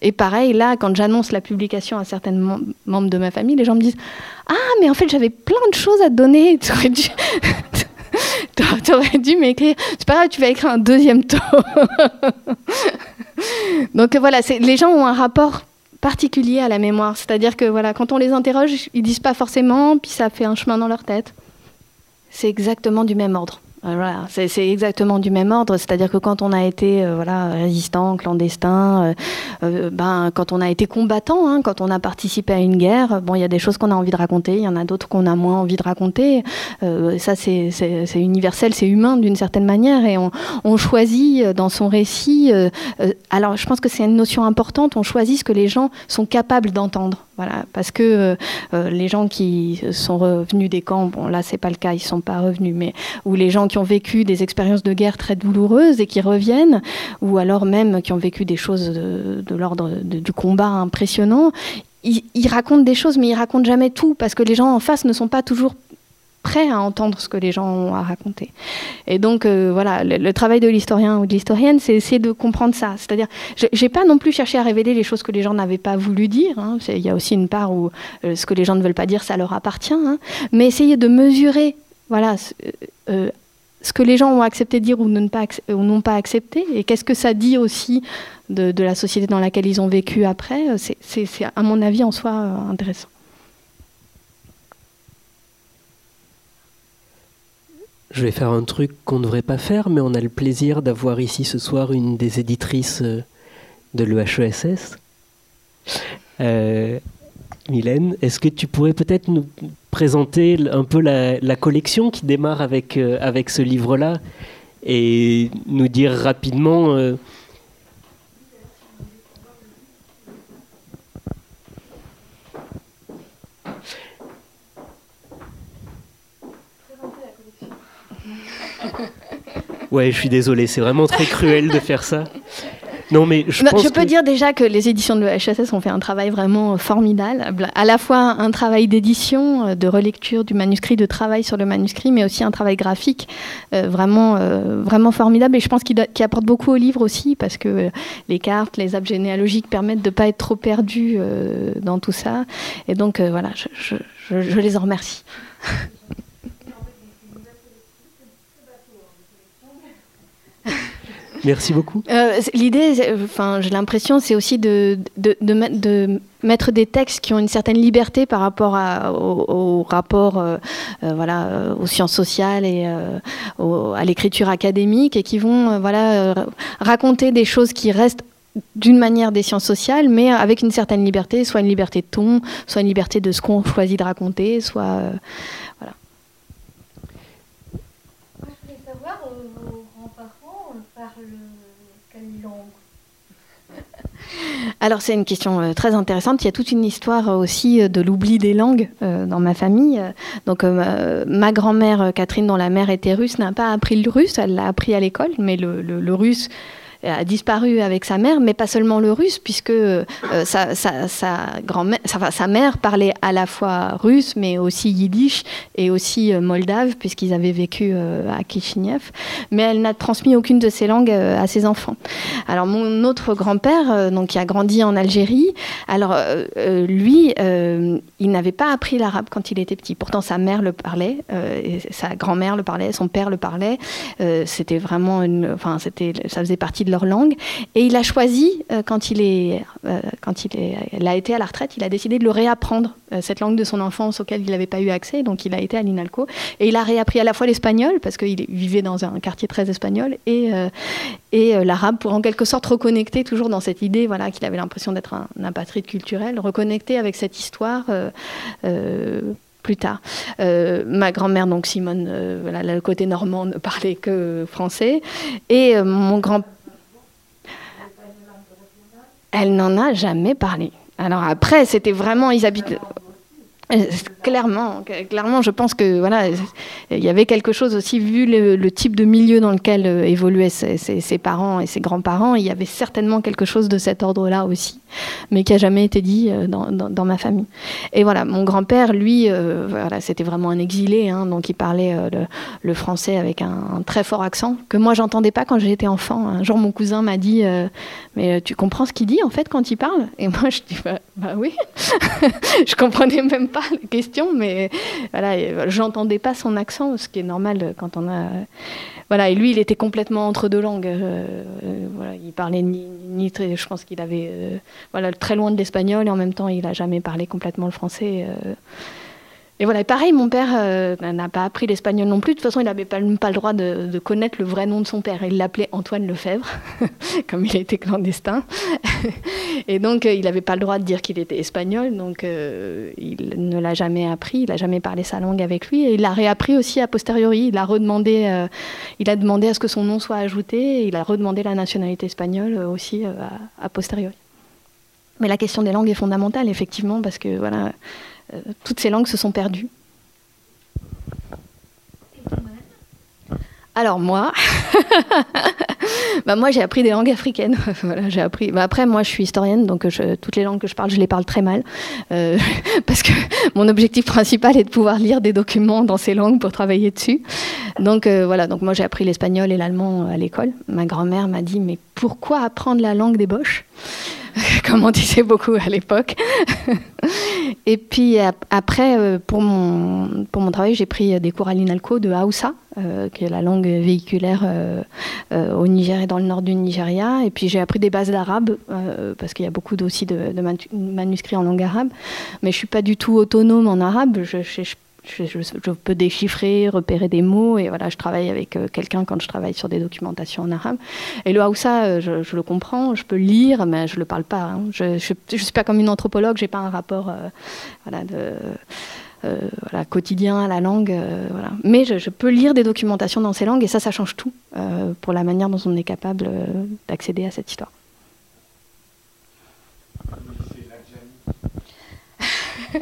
Et pareil là quand j'annonce la publication à certains membres de ma famille les gens me disent ah mais en fait j'avais plein de choses à te donner. (laughs) Tu aurais dû dû m'écrire. C'est pas grave tu vas écrire un deuxième tome donc voilà les gens ont un rapport particulier à la mémoire. C'est-à-dire que voilà, quand on les interroge, ils disent pas forcément, puis ça fait un chemin dans leur tête. C'est exactement du même ordre. Euh, c'est exactement du même ordre, c'est-à-dire que quand on a été euh, résistant, clandestin, euh, ben, quand on a été combattant, hein, quand on a participé à une guerre, bon, il y a des choses qu'on a envie de raconter, il y en a d'autres qu'on a moins envie de raconter. ça, c'est universel, c'est humain d'une certaine manière, et on, choisit dans son récit. alors, je pense que c'est une notion importante. On choisit ce que les gens sont capables d'entendre. Voilà, parce que euh, euh, les gens qui sont revenus des camps, bon là c'est pas le cas, ils sont pas revenus, mais ou les gens qui ont vécu des expériences de guerre très douloureuses et qui reviennent, ou alors même qui ont vécu des choses de, l'ordre du combat impressionnant, ils, ils, racontent des choses, mais ils racontent jamais tout parce que les gens en face ne sont pas toujours prêt à entendre ce que les gens ont à raconter. Et donc, euh, voilà, le, travail de l'historien ou de l'historienne, c'est essayer de comprendre ça. C'est-à-dire, j'ai pas non plus cherché à révéler les choses que les gens n'avaient pas voulu dire. Hein. Il y a aussi une part où euh, ce que les gens ne veulent pas dire, ça leur appartient. Hein. Mais essayer de mesurer, voilà. Euh, ce que les gens ont accepté de dire ou n'ont pas, pas accepté, et qu'est-ce que ça dit aussi de, de, la société dans laquelle ils ont vécu après, c'est à mon avis en soi intéressant. Je vais faire un truc qu'on ne devrait pas faire, mais on a le plaisir d'avoir ici ce soir une des éditrices euh, de l'EHESS. Euh, Mylène, est-ce que tu pourrais peut-être nous présenter un peu la, collection qui démarre avec, euh, avec ce livre-là et nous dire rapidement Ouais, je suis désolé, c'est vraiment très cruel de faire ça. Non, mais je, je peux dire déjà que les éditions de l'EHSS ont fait un travail vraiment formidable, à la fois un travail d'édition, euh, de relecture du manuscrit, de travail sur le manuscrit, mais aussi un travail graphique euh, vraiment, euh, vraiment formidable. Et je pense qu'il apporte beaucoup au livre aussi, parce que les cartes, les arbres généalogiques permettent de ne pas être trop perdu dans tout ça. Et donc voilà, je, je les en remercie. (laughs) Merci beaucoup. Euh, L'idée, enfin, j'ai l'impression, c'est aussi de, mettre des textes qui ont une certaine liberté par rapport au, rapport euh, euh, voilà, aux sciences sociales et à l'écriture académique et qui vont voilà, raconter des choses qui restent d'une manière des sciences sociales, mais avec une certaine liberté, soit une liberté de ton, soit une liberté de ce qu'on choisit de raconter, soit Alors c'est une question euh, très intéressante. Il y a toute une histoire euh, aussi euh, de l'oubli des langues dans ma famille. Donc ma grand-mère Catherine, dont la mère était russe, n'a pas appris le russe. Elle l'a appris à l'école, mais le russe a disparu avec sa mère, mais pas seulement le russe, puisque euh, sa, grand-mère, sa, mère parlait à la fois russe, mais aussi yiddish et aussi euh, moldave, puisqu'ils avaient vécu euh, à Kishinev. Mais elle n'a transmis aucune de ces langues à ses enfants. Alors mon autre grand-père, donc qui a grandi en Algérie, alors lui, il n'avait pas appris l'arabe quand il était petit. Pourtant sa mère le parlait, sa grand-mère le parlait, son père le parlait. c'était vraiment une, enfin ça faisait partie de leur langue. Et il a choisi, euh, quand, il est, euh, quand il, est, il a été à la retraite, il a décidé de le réapprendre, euh, cette langue de son enfance auquel il n'avait pas eu accès. Donc il a été à l'INALCO. Et il a réappris à la fois l'espagnol, parce qu'il vivait dans un quartier très espagnol, et, et l'arabe pour en quelque sorte reconnecter, toujours dans cette idée voilà, qu'il avait l'impression d'être un, un apatride culturel, reconnecter avec cette histoire plus tard. ma grand-mère, donc Simone, voilà, le côté normand, ne parlait que français. Et mon grand elle n'en a jamais parlé. Alors après, c'était vraiment, ils habitent, clairement, clairement, je pense que voilà, il y avait quelque chose aussi vu le, type de milieu dans lequel euh, évoluaient ses, parents et ses grands-parents. Il y avait certainement quelque chose de cet ordre-là aussi, mais qui a jamais été dit euh, dans, ma famille. Et voilà, mon grand-père, lui, voilà, c'était vraiment un exilé, hein, donc il parlait le, français avec un, très fort accent que moi j'entendais pas quand j'étais enfant. Un jour, mon cousin m'a dit, mais tu comprends ce qu'il dit en fait quand il parle? Et moi, je dis, bah, bah oui, (laughs) je comprenais même pas pas (laughs) la question, mais voilà, j'entendais pas son accent, ce qui est normal quand on a. Voilà, et lui, il était complètement entre deux langues. Euh, euh, voilà, il parlait ni, ni très, je pense qu'il avait, euh, voilà, très loin de l'espagnol et en même temps, il a jamais parlé complètement le français. Et voilà, pareil, mon père euh, n'a pas appris l'espagnol non plus. De toute façon, il n'avait pas, le droit de, connaître le vrai nom de son père. Il l'appelait Antoine Lefebvre, (laughs) comme il était clandestin. (laughs) et donc, euh, il n'avait pas le droit de dire qu'il était espagnol. Donc, euh, il ne l'a jamais appris. Il n'a jamais parlé sa langue avec lui. Et il l'a réappris aussi a posteriori. Il a demandé à ce que son nom soit ajouté. Et il a redemandé la nationalité espagnole aussi a posteriori. Mais la question des langues est fondamentale, effectivement, parce que voilà toutes ces langues se sont perdues. Alors moi, (laughs) bah moi j'ai appris des langues africaines. (laughs) voilà, j'ai appris. Bah après moi je suis historienne donc toutes les langues que je parle je les parle très mal euh, (laughs) parce que mon objectif principal est de pouvoir lire des documents dans ces langues pour travailler dessus. Donc euh, voilà donc moi j'ai appris l'espagnol et l'allemand à l'école. Ma grand-mère m'a dit mais pourquoi apprendre la langue des boches? (laughs) comme on disait beaucoup à l'époque. (laughs) et puis après, euh, pour mon, pour mon travail, j'ai pris des cours à l'INALCO de Hausa, euh, qui est la langue véhiculaire euh, au Niger dans le nord du Nigeria. Et puis j'ai appris des bases d'arabe, parce qu'il y a beaucoup aussi de, manuscrits en langue arabe. Mais je suis pas du tout autonome en arabe. Je, je, je, peux déchiffrer, repérer des mots, et voilà, je travaille avec euh, quelqu'un quand je travaille sur des documentations en arabe. Et le Haoussa, euh, je, le comprends, je peux lire, mais je le parle pas. Hein. Je, ne suis pas comme une anthropologue, j'ai pas un rapport euh, quotidien à la langue. Mais je, peux lire des documentations dans ces langues, et ça, ça change tout pour la manière dont on est capable d'accéder à cette histoire.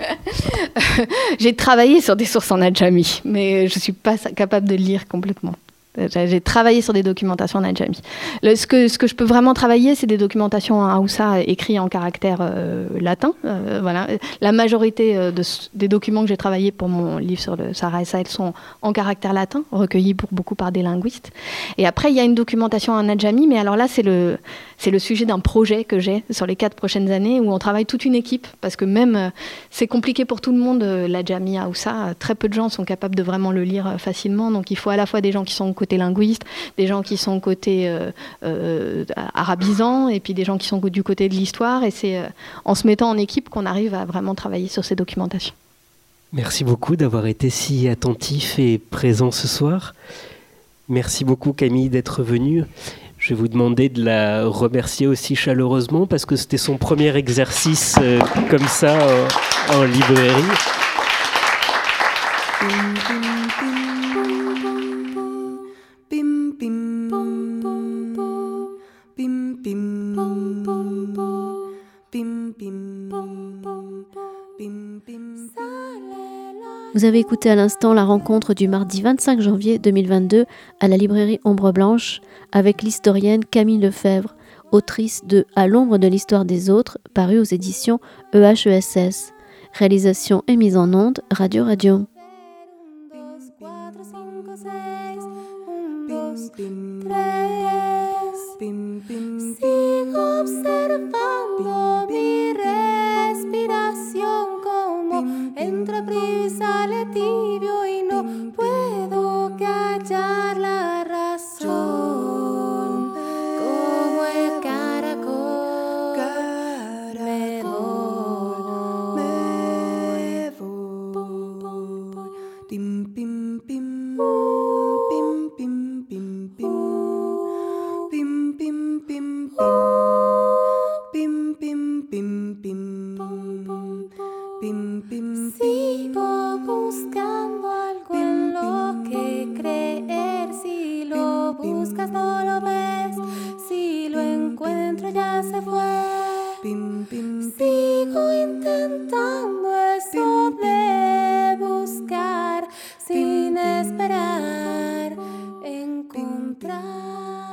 (laughs) J'ai travaillé sur des sources en adjami, mais je ne suis pas capable de lire complètement. J'ai travaillé sur des documentations en adjami. ce, que, je peux vraiment travailler, c'est des documentations en Haoussa écrites en caractère euh, latin. Euh, voilà. La majorité euh, des documents que j'ai travaillés pour mon livre sur le Sahara et Sahel sont en caractère latin, recueillis pour, beaucoup par des linguistes. Et après, il y a une documentation en adjami, mais alors là, c'est le, c'est le sujet d'un projet que j'ai sur les quatre prochaines années où on travaille toute une équipe, parce que même c'est compliqué pour tout le monde, l'adjami Haoussa. Très peu de gens sont capables de vraiment le lire facilement, donc il faut à la fois des gens qui sont côté linguiste, des gens qui sont côté euh, euh, arabisant, et puis des gens qui sont du côté de l'histoire. Et c'est euh, en se mettant en équipe qu'on arrive à vraiment travailler sur ces documentations. Merci beaucoup d'avoir été si attentif et présent ce soir. Merci beaucoup Camille d'être venue. Je vais vous demander de la remercier aussi chaleureusement parce que c'était son premier exercice comme ça en librairie. Vous avez écouté à l'instant la rencontre du mardi 25 janvier 2022 à la librairie Ombre Blanche avec l'historienne Camille Lefebvre, autrice de À l'ombre de l'histoire des autres, paru aux éditions EHESS. Réalisation et mise en onde Radio Radio. Entra prisa sale tibio y no puedo callar Sigo buscando algo en lo que creer. Si lo buscas, no lo ves. Si lo encuentro, ya se fue. Sigo intentando eso de buscar sin esperar encontrar.